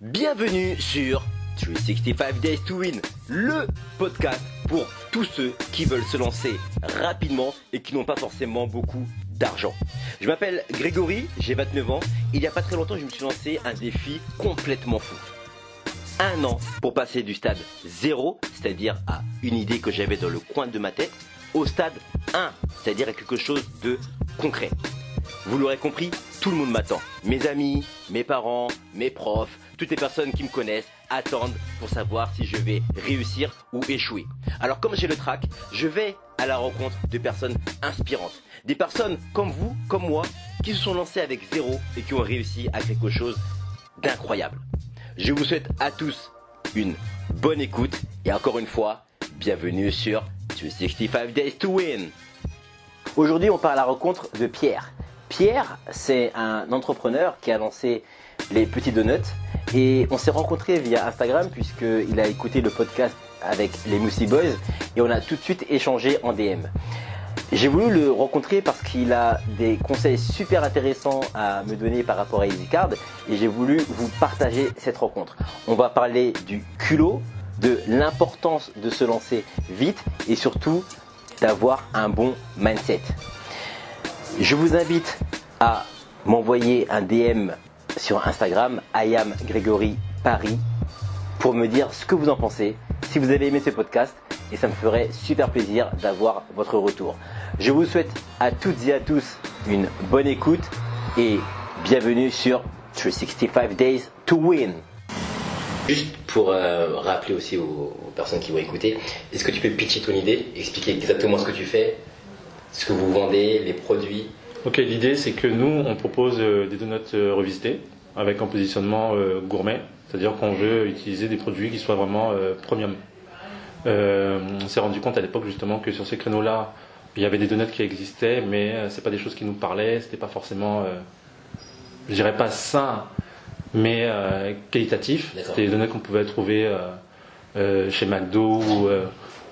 Bienvenue sur 365 Days to Win, le podcast pour tous ceux qui veulent se lancer rapidement et qui n'ont pas forcément beaucoup d'argent. Je m'appelle Grégory, j'ai 29 ans. Il n'y a pas très longtemps, je me suis lancé un défi complètement fou. Un an pour passer du stade 0, c'est-à-dire à une idée que j'avais dans le coin de ma tête, au stade 1, c'est-à-dire à quelque chose de concret. Vous l'aurez compris, tout le monde m'attend. Mes amis, mes parents, mes profs, toutes les personnes qui me connaissent attendent pour savoir si je vais réussir ou échouer. Alors comme j'ai le track, je vais à la rencontre de personnes inspirantes. Des personnes comme vous, comme moi, qui se sont lancées avec zéro et qui ont réussi à quelque chose d'incroyable. Je vous souhaite à tous une bonne écoute et encore une fois, bienvenue sur 265 Days to Win. Aujourd'hui, on part à la rencontre de Pierre. Pierre, c'est un entrepreneur qui a lancé les petits donuts et on s'est rencontrés via Instagram puisqu'il a écouté le podcast avec les Moussi Boys et on a tout de suite échangé en DM. J'ai voulu le rencontrer parce qu'il a des conseils super intéressants à me donner par rapport à EasyCard et j'ai voulu vous partager cette rencontre. On va parler du culot, de l'importance de se lancer vite et surtout d'avoir un bon mindset. Je vous invite à m'envoyer un DM sur Instagram, Ayam Grégory Paris, pour me dire ce que vous en pensez, si vous avez aimé ce podcast, et ça me ferait super plaisir d'avoir votre retour. Je vous souhaite à toutes et à tous une bonne écoute et bienvenue sur 365 Days to Win. Juste pour euh, rappeler aussi aux, aux personnes qui vont écouter, est-ce que tu peux pitcher ton idée, expliquer exactement ce que tu fais, ce que vous vendez, les produits? Ok, l'idée c'est que nous on propose euh, des donuts euh, revisités avec un positionnement euh, gourmet, c'est-à-dire qu'on veut utiliser des produits qui soient vraiment premium. On s'est rendu compte à l'époque justement que sur ces créneaux-là, il y avait des donuts qui existaient, mais c'est pas des choses qui nous parlaient, c'était pas forcément, je dirais pas sain, mais qualitatif. C'était des donuts qu'on pouvait trouver chez McDo ou,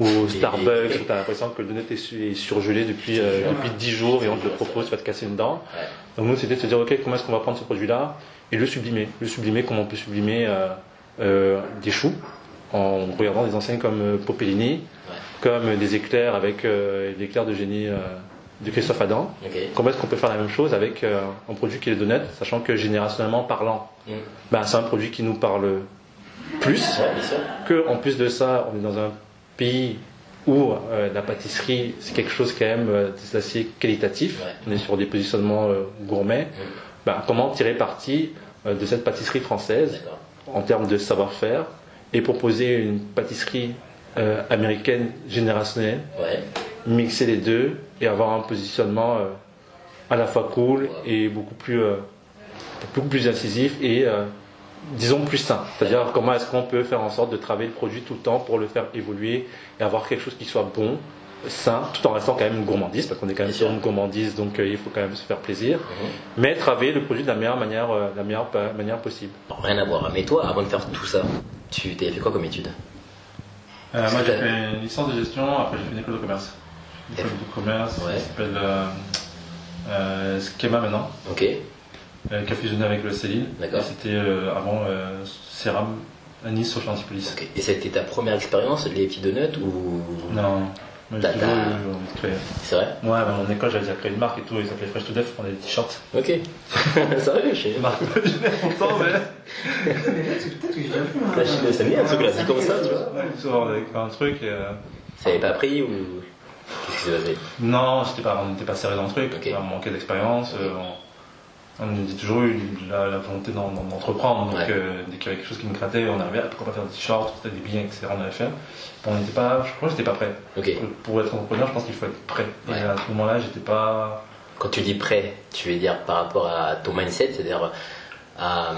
ou au Starbucks, où tu as l'impression que le donut est, su- est surgelé depuis, euh, depuis 10 jours et on te le propose, tu vas te casser une dent. Ouais. Donc nous, c'était de se dire, ok, comment est-ce qu'on va prendre ce produit-là et le sublimer. Le sublimer, comment on peut sublimer euh, euh, des choux en regardant des enseignes comme Popellini, comme des éclairs avec l'éclair de génie de Christophe Adam. Comment est-ce qu'on peut faire la même chose avec un produit qui est le donut, sachant que générationnellement parlant, Mm. ben, c'est un produit qui nous parle plus, Ouais, que en plus de ça, on est dans un pays où euh, la pâtisserie, c'est quelque chose quand même euh, d'assez qualitatif. Ouais. On est sur des positionnements euh, gourmets. Ben, comment tirer parti de cette pâtisserie française en termes de savoir-faire et proposer une pâtisserie américaine générationnelle, Ouais. mixer les deux et avoir un positionnement à la fois cool et beaucoup plus, beaucoup plus incisif et disons plus sain. C'est-à-dire comment est-ce qu'on peut faire en sorte de travailler le produit tout le temps pour le faire évoluer et avoir quelque chose qui soit bon, sain, tout en restant quand même une gourmandise, parce qu'on est quand même sur une gourmandise, donc euh, il faut quand même se faire plaisir, Mhm. mais travailler le produit de la meilleure manière, euh, la meilleure manière possible. Rien à voir. Mais toi, avant de faire tout ça, tu t'es fait quoi comme étude? Euh, moi, j'ai fait une licence de gestion, après j'ai fait une école de commerce. Une école de commerce, Ouais. qui s'appelle euh, Schema maintenant, Ok. Euh, qui a fusionné avec le Céline. D'accord. C'était euh, avant euh, Céram à Nice, sur Antipolis. Ok. Et c'était ta première expérience, les petits donuts ou? Non, moi j'ai T'as- toujours t'as- eu envie de créer. C'est vrai? Ouais, à mon école j'avais déjà créé une marque et tout, ils s'appelaient Fresh to Death, on avait des t-shirts. Ok. Sérieux, je sais. Marque imaginaire pourtant, mais. La Chine, ça me un truc là, dit comme ça, tu vois. Ouais, souvent, on avait créé un truc et. euh, Ça avait pas pris ou? Qu'est-ce qui s'est passé? Non, j'étais pas, on n'était pas serré dans le truc, Ok. on manquait d'expérience. euh, on, on a toujours eu la, la volonté d'en- d'en- d'entreprendre. Donc, Ouais. euh, dès qu'il y avait quelque chose qui me grattait, on arrivait à pourquoi pas faire des t-shirts, des billets, etc. On avait fait. Bon, on n'était pas, je crois que j'étais pas prêt. Pour être entrepreneur, je pense qu'il faut être prêt. Ouais. Et à ce moment-là, j'étais pas. Quand tu dis prêt, tu veux dire par rapport à ton mindset, c'est-à-dire. à,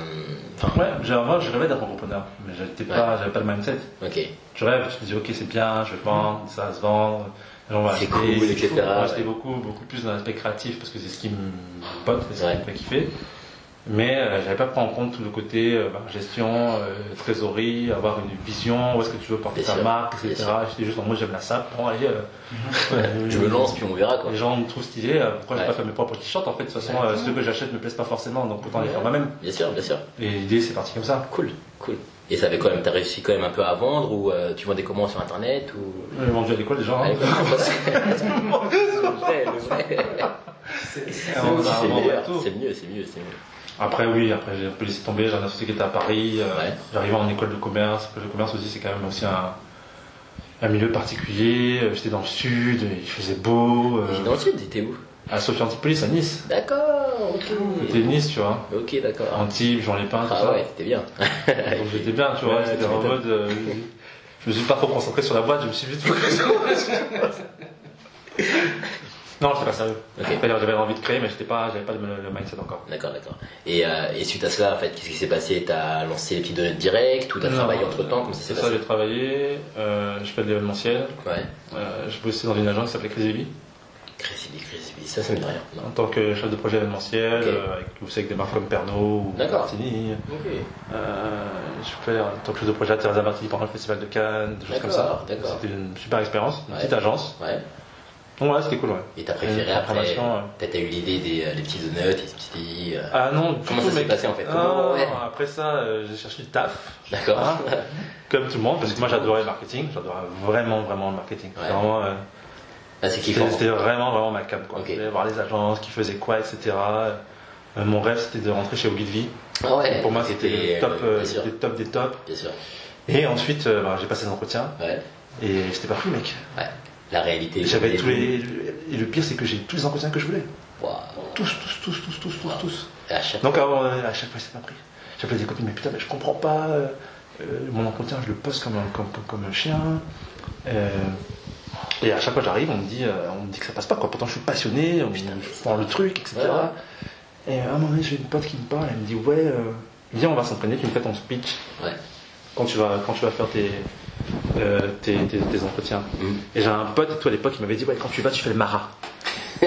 Enfin, Ouais, je rêvais d'être entrepreneur, mais j'étais pas, j'avais pas le mindset. ok. Je rêve, je me dis, ok, c'est bien, je vais vendre, ça va se vendre, vont C'est acheter, cool, etc., fou. Moi, ouais. j'étais beaucoup, beaucoup plus dans l'aspect créatif parce que c'est ce qui me botte, c'est ce Ouais. qui me fait kiffer. Mais euh, j'avais pas pris en compte tout le côté euh, bah, gestion, euh, trésorerie, avoir une vision, où est-ce que tu veux porter Bien ta sûr, marque, etc. J'étais juste en mode j'aime la SAP, bon allez, euh, ouais, Je me lance, puis on verra quoi. Les gens me trouvent stylé, euh, pourquoi je Ouais. vais pas faire mes propres t-shirts en fait, de toute façon euh, ceux que j'achète me plaisent pas forcément, donc autant les faire moi-même. Bien sûr, bien sûr. Et l'idée c'est parti comme ça. Cool, cool. Et ça avait quand même, t'as réussi quand même un peu à vendre ou euh, tu vendais comment sur internet ou? J'ai vendu à l'école déjà. Hein. c'est- mieux, c'est mieux, c'est mieux. Après oui, après j'ai un peu laissé tomber, j'ai un associé qui était à Paris, euh, Ouais. j'arrivais en école de commerce, l'école de commerce aussi c'est quand même aussi un, un milieu particulier, Euh, j'étais dans le sud, il faisait beau, euh, dans le sud, t'étais où? À Sophie Antipolis à Nice, D'accord, ok. c'était Nice tu vois, Ok, d'accord. Antibes, Jean Lépin, tout Ah ça. ouais, c'était bien. Donc j'étais bien, tu vois, Ouais, j'étais tu en mode. euh, je me suis pas trop concentré sur la boîte, je me suis vite focalisé sur Non, j'étais pas sérieux. Ok. C'est-à-dire, J'avais envie de créer, mais j'étais pas, j'avais pas le, le mindset encore. D'accord, d'accord. Et, euh, et suite à cela, en fait, qu'est-ce qui s'est passé? T'as lancé les petites données directes ou t'as travaillé entre temps Comment ça s'est C'est ça, passé? j'ai travaillé, euh, je fais de l'événementiel, Ouais. euh, je bossais dans une agence qui s'appelait Crazy Crésibi, Crésibi, ça, ça me dit rien. Non. en tant que chef de projet événementiel, euh, avec, vous savez, avec des marques comme Pernod ou. Martini. Ok. Euh, je fais en tant que chef de projet à Teresa Martini pendant le festival de Cannes, des choses comme ça. C'était une super expérience, une Ouais. petite agence. Ouais. Donc voilà, c'était cool, ouais. Et t'as préféré après ouais. Peut-être t'as eu l'idée des euh, les petits donuts, les petits. euh, Ah non, Comment tout, ça s'est passé, en fait? Ah, ouais. Après ça, euh, j'ai cherché du taf. D'accord. Hein, comme tout le monde, parce que moi j'adorais le marketing, j'adorais vraiment, vraiment le marketing. Ouais. Vraiment, euh, Ah, c'est c'était kiffant. c'était vraiment, vraiment ma cam. Quoi. Je voulais voir les agences, qui faisaient quoi, etc. Euh, mon rêve c'était de rentrer chez Ogilvy. Ah ouais. Pour moi c'était le top, euh, euh, c'était le top des tops. Bien sûr. Et ensuite, euh, bah, j'ai passé l'entretien Ouais. et j'étais pas pris, mec. Ouais. La réalité. J'avais les- tous les. Et le pire, c'est que j'ai tous les entretiens que je voulais. Tous, tous, tous, tous, tous, tous, tous. Donc avant, euh, à chaque fois, c'est pas pris. J'appelais des copines, mais putain, mais je comprends pas. euh, euh, mon entretien, je le poste comme un, comme, comme- comme un chien. Et à chaque fois, j'arrive, on me dit, euh, on me dit que ça passe pas. Quoi. Pourtant, je suis passionné, on, je prends le truc, etc. Ouais, Et à un moment donné, j'ai une pote qui me parle, elle me dit, ouais, euh, viens, on va s'entraîner, tu me fais ton speech Ouais. quand tu vas, quand tu vas faire tes, euh, tes, tes- tes entretiens. Mm. Et j'ai un pote, et toi à l'époque, qui m'avait dit, ouais, quand tu vas, tu fais le marat.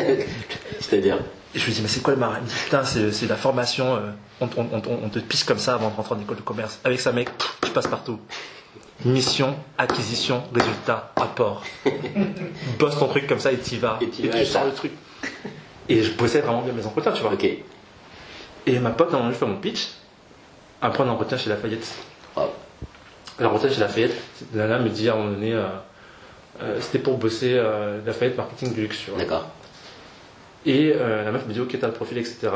C'est-à-dire. Et je lui dis, mais c'est quoi le marin Il me dit, putain, c'est c'est la formation, euh, on, on- on- on te pisse comme ça avant de rentrer en école de commerce. Avec ça, mec, tu passes partout. Mission, acquisition, résultat, apport. Bosse ton truc comme ça et t'y vas. Et vas, tu et sors le truc. Et je bossais vraiment bien mes entretiens, tu vois. Ok. Et ma pote, normalement, je fais mon pitch. Après un entretien chez Lafayette. Wow. L'entretien chez Lafayette, la nana me dit à un moment donné, euh, euh, c'était pour bosser euh, Lafayette Marketing du luxe, tu vois. D'accord. Et euh, la meuf me dit ok t'as le profil etc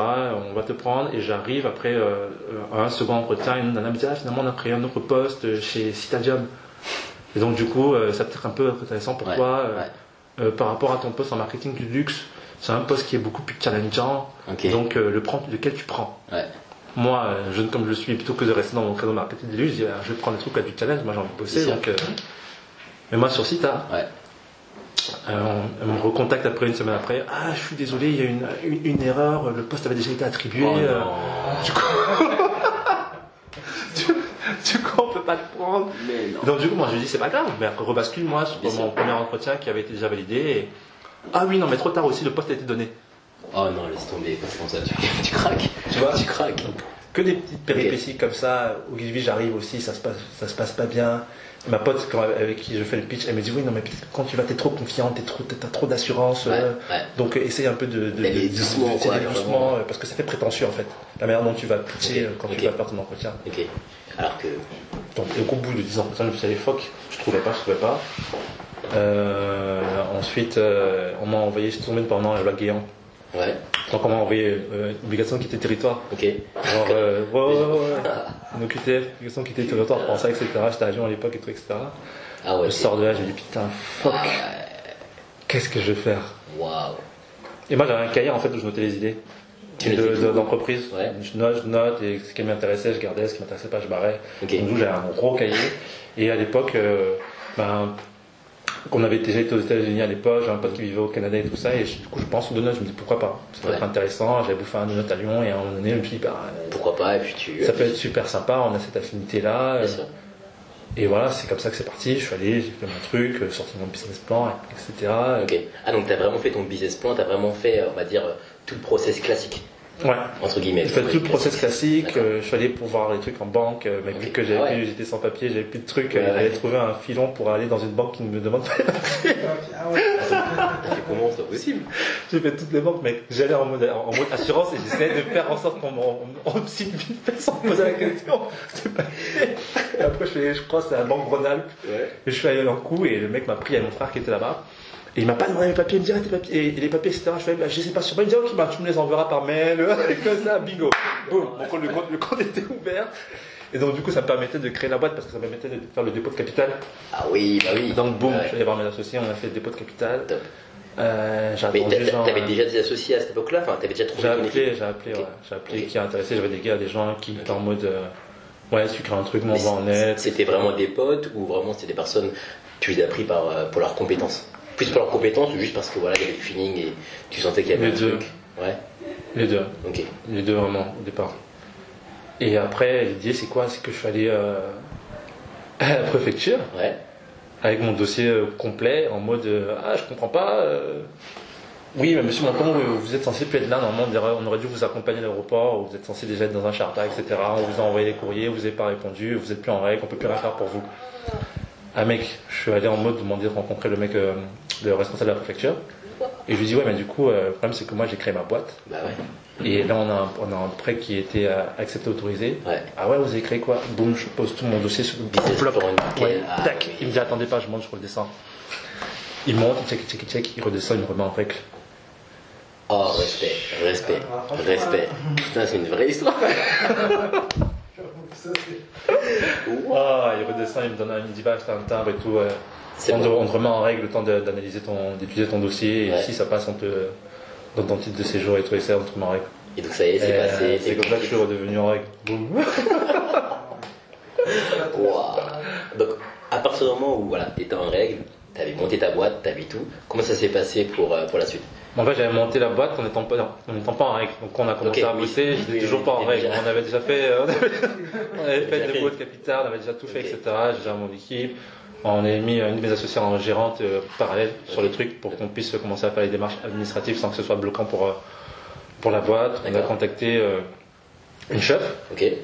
on va te prendre et j'arrive après euh, un second entretien une nana me dit ah finalement on a créé un autre poste chez Citadium et donc du coup euh, ça peut être un peu intéressant pour Ouais, toi ouais. par rapport à ton poste en marketing du luxe c'est un poste qui est beaucoup plus challengeant Ok. donc le prends lequel tu prends? Ouais. moi jeune comme je suis plutôt que de rester dans mon créneau marketing du luxe je vais prendre le truc à du challenge moi j'ai envie de bosser donc mais moi sur Cita. Euh, on, on me recontacte après une semaine après. Ah, je suis désolé, il y a une, une, une erreur, le poste avait déjà été attribué. Oh euh, du, coup... du, du coup, on peut pas le prendre. Mais non. Donc, du coup, moi, je lui dis, c'est pas grave, mais rebascule-moi sur Bien mon premier entretien qui avait été déjà validé. et- Ah oui, non, mais trop tard aussi, le poste a été donné. Oh non, laisse tomber. Comme ça, tu, tu craques. Tu vois Tu craques. Que des petites péripéties comme ça. Guilvy, j'arrive aussi, ça se passe, ça se passe pas bien. Ma pote, quand- avec qui je fais le pitch, elle me dit, oui, non, mais quand tu vas, t'es trop confiant, t'es trop, t'as trop d'assurance. Ouais, euh, ouais. Donc, euh, essaye un peu de, de, de- doucement, quoi, doucement, euh, parce que ça fait prétentieux en fait. La manière dont tu vas pitcher quand tu vas faire ton entretien. Ok. Alors que. Donc, au bout de 10 entretiens, je me suis dit, fuck, je trouvais pas, je trouvais pas. Euh, ensuite, euh, on m'a envoyé, je suis tombé pendant la loi Guéant. Ouais. Donc, on m'a envoyé euh, obligation de quitter le territoire. Ok. Genre, euh, ouais, ouais, ouais, ouais. OQTF, obligation de quitter le territoire pour ça, etc. J'étais à Lyon à l'époque et tout, etc. Ah ouais. Je sors de là, je me dis, putain, fuck, Ah ouais. qu'est-ce que je vais faire? Waouh. Et moi, j'avais un cahier en fait où je notais les idées. Tu de- de- d'entreprise. Ouais. Je note, je note, et ce qui m'intéressait, je gardais, ce qui m'intéressait pas, je barrais. Ok. Donc, j'avais un gros cahier. Et à l'époque, euh, ben, on avait déjà été aux États-Unis à l'époque, j'avais un pote qui vivait au Canada et tout ça, et je- du coup, je pense aux donuts, je me dis pourquoi pas? Ça peut Ouais. être intéressant, j'avais bouffé un donut à Lyon, et à un moment donné, je me suis dit, bah, euh, Pourquoi pas, et puis tu. ça peut être super sympa, on a cette affinité-là. Bien euh. Et voilà, c'est comme ça que c'est parti. Je suis allé, j'ai fait mon truc, euh, sorti mon business plan, etc. Ok. Ah donc t'as vraiment fait ton business plan, t'as vraiment fait, euh, on va dire, euh, tout le process classique. Ouais. Entre guillemets. J'ai fait tout le process classique, euh, je suis allé pour voir les trucs en banque, euh, mais vu Ok. que j'avais Ah ouais. j'étais sans papier, j'avais plus de trucs, Ouais, euh, j'avais trouvé un filon pour aller dans une banque qui ne me demande pas. Ah ouais. Comment C'est possible. J'ai fait toutes les banques, mec. J'allais en mode, en mode assurance et j'essayais de faire en sorte qu'on me signe vite fait sans me poser la question. Et après, je, fais, je crois que c'est la banque Rhône-Alpes. Et je suis allé en coup et le mec m'a pris, a mon frère qui était là-bas. Et il m'a pas demandé mes papiers, il me dit, ah, tes papiers, et, les papiers, etc. Je fais, bah, je sais pas sur Il me dit, ok, bah, tu me les enverras par mail. Et comme ça, bingo. Boum. Compte- le, compte, le compte était ouvert. Et donc, du coup, ça me permettait de créer la boîte parce que ça me permettait de faire le dépôt de capital. Ah oui, bah oui. Donc, boum, je suis allé voir mes associés, on a fait le dépôt de capital. Top. Euh, Mais t'avais euh, déjà des associés à cette époque-là? Enfin, t'avais déjà trouvé J'ai appelé, j'ai appelé, ouais. J'ai appelé qui est intéressé. J'avais des gars, des gens qui étaient en mode, euh, ouais, tu crées un truc, Mais m'envoie en net. C'était vraiment des potes ou vraiment c'était des personnes tu les as pris par, pour leurs compétences? Plus pour leurs compétences ou juste parce que voilà, il y avait le feeling et tu sentais qu'il y avait Les un deux. truc Ouais, Les deux. ok. Les deux vraiment, au départ. Et après, l'idée, c'est quoi C'est que je suis allé euh, à la préfecture Ouais, avec mon dossier euh, complet en mode euh, Ah, je comprends pas. Oui, mais monsieur Monton, vous- êtes censé plus être là. Normalement, on aurait- dû vous accompagner à l'aéroport. Vous êtes censé déjà être dans un charter, etc. On vous a envoyé les courriers, vous n'avez pas répondu. Vous êtes plus en règle, on peut plus rien faire pour vous. Ah, mec, je suis allé en mode demander de rencontrer le mec, euh, le responsable de la préfecture. Et je lui dis Ouais, mais du coup, euh, le problème, c'est que moi, j'ai créé ma boîte. bah ouais. Et là, on a un, on a un prêt qui a été euh, accepté, autorisé. Ouais. Ah ouais, vous avez créé quoi? Boum, je pose tout mon dossier sur le. Ouais, Ah, tac. oui. Il me dit attendez pas, je monte, je redescends. Il monte, il check, il check, il check, il redescend, il me remet en règle. Oh, respect, respect, Ah, respect. Putain, c'est une vraie histoire. Ça, c'est- Ah, il redescend, il me donne, un- il me dit bah c'est un timbre et tout. ouais. C'est on, te- bon. on te remet en règle le temps d'analyser ton, d'étudier ton dossier. Et Ouais. si ça passe, on te donne ton titre de séjour et tout, et ça, on te remet en règle. Et donc ça y est, c'est passé. euh, C'est comme ça que je suis redevenu en règle. Boum. Waouh. Donc, à partir du moment où voilà, tu étais en règle, tu avais monté ta boîte, tu avais tout, comment ça s'est passé pour, euh, pour la suite? En fait, j'avais monté la boîte en n'étant pas, en n'étant pas en règle. Donc, on a commencé à oui. bosser, j'étais Oui, toujours oui, pas en règle. déjà. On avait déjà fait, euh, on avait, on avait fait Déjà le fait. dépôt de capital, on avait déjà tout fait, etc. J'ai déjà mon équipe. On avait mis une de mes associées en gérante euh, parallèle sur le truc pour qu'on puisse commencer à faire les démarches administratives sans que ce soit bloquant pour, euh, pour la boîte. On a contacté euh, une chef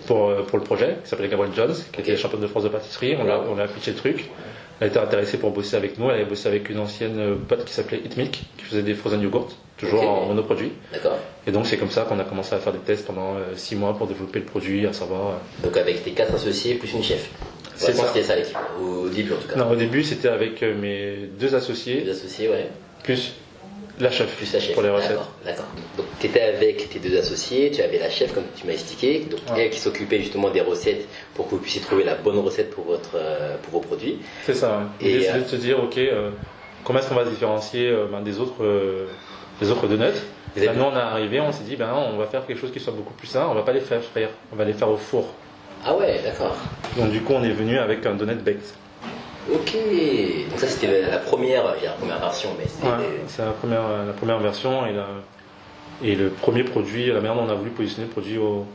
pour, euh, pour le projet qui s'appelait Gabrielle Jones, qui était championne de France de pâtisserie. On, l'a, on a pitché le truc. Elle était intéressée pour bosser avec nous. Elle avait bossé avec une ancienne euh, pote qui s'appelait Eat Milk, qui faisait des frozen yogurt, toujours Ok. en monoproduit. d'accord. Et donc c'est comme ça qu'on a commencé à faire des tests pendant 6 mois pour développer le produit, à savoir. euh, Donc avec tes quatre associés plus une chef. C'est ça. C'était ça l'équipe, au début en tout cas. Non, au début c'était avec euh, mes deux associés, Les associés, ouais. plus la chef, Plus la chef. pour les recettes. D'accord. Donc tu étais avec tes deux associés, tu avais la chef comme tu m'as expliqué, donc Ouais. elle qui s'occupait justement des recettes pour que vous puissiez trouver la bonne recette pour, votre, euh, pour vos produits. C'est ça. hein. Et, euh, de se dire, ok, euh, comment est-ce qu'on va se différencier euh, ben, des autres, des autres donuts Ben, Nous, on est arrivé, on s'est dit, ben, on va faire quelque chose qui soit beaucoup plus sain. On va pas les faire frire, on va les faire au four. Ah ouais, d'accord. Donc du coup, on est venu avec un donut baked. Ok, donc ça c'était la première, la première version, mais c'était Ouais, c'est la première, la première version et, la- et le premier produit, la manière dont on a voulu positionner le produit au,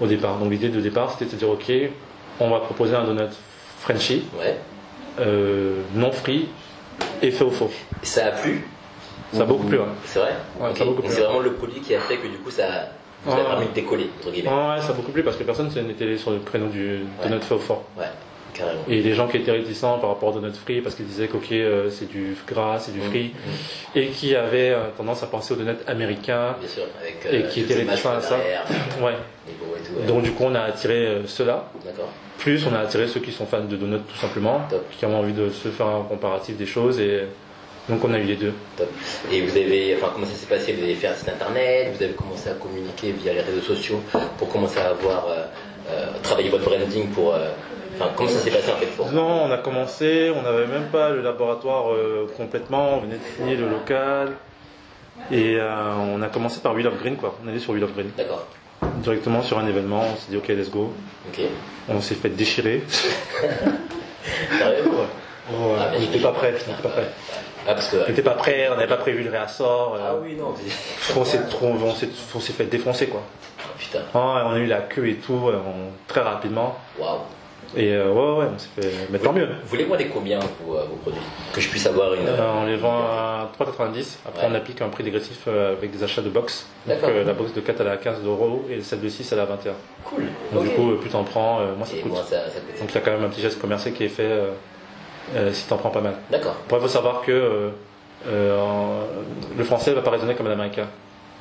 au départ. Donc l'idée de départ, c'était de dire, ok, on va proposer un donut Frenchy, ouais. euh, non frit et fait au four. Et ça a plu? Ça a Ou- beaucoup plu, ouais. C'est vrai? Ouais, c'est vraiment le produit qui a fait que du coup ça a permis de décoller, entre guillemets. Ouais, ça a beaucoup plu parce que personne n'était sur le créneau du donut fait au four. Carrément. Et les gens qui étaient réticents par rapport au donut free parce qu'ils disaient qu'ok, euh, c'est du gras, c'est du frit, Mmh. et qui avaient euh, tendance à penser au donut américain, Bien sûr, avec Et euh, qui toutes était les images réticent à ça. ouais. tout, ouais. Donc du coup, on a attiré ceux-là. Plus on a attiré ceux qui sont fans de donuts tout simplement, Top. qui ont envie de se faire un comparatif des choses et donc on a eu les deux. Top. Et vous avez, enfin, comment ça s'est passé? Vous avez fait un site internet, vous avez commencé à communiquer via les réseaux sociaux pour commencer à avoir, travailler votre branding pour, enfin, comment ça s'est passé en fait pour Non, on a commencé, on n'avait même pas le laboratoire euh, complètement, on venait de signer le local et euh, on a commencé par Wheel of Green quoi. On est allé sur Wheel of Green D'accord. directement sur un événement, on s'est dit ok let's go. Ok. On s'est fait déchirer. Sérieux Oh, Ah, on n'était pas prêts, on n'était pas prêts. Ah, parce que. On n'était pas prêts, on n'avait pas prévu le réassort. euh, Ah oui, non. on s'est on s'est- fait défoncer quoi. Putain. Ah, on a eu la queue et tout on- très rapidement. Waouh. Et euh, ouais, ouais, on s'est fait. Mais tant mieux. Vous les vendez combien vos, euh, vos produits Que je puisse avoir une. Euh, on les vend à 3,90. Après, Ouais. on applique un prix dégressif euh, avec des achats de box. Donc, D'accord. euh, la box de 4 elle est à 15 euros et celle de 6 elle est à 21. Cool. Donc, Ok. du coup, plus t'en prends, euh, moins ça Et coûte. moi, ça, ça coûte. Donc, il y a quand même un petit geste commercial qui est fait euh, euh, si t'en prends pas mal. D'accord. Après, il faut savoir que euh, euh, en- le français va pas raisonner comme l'américain.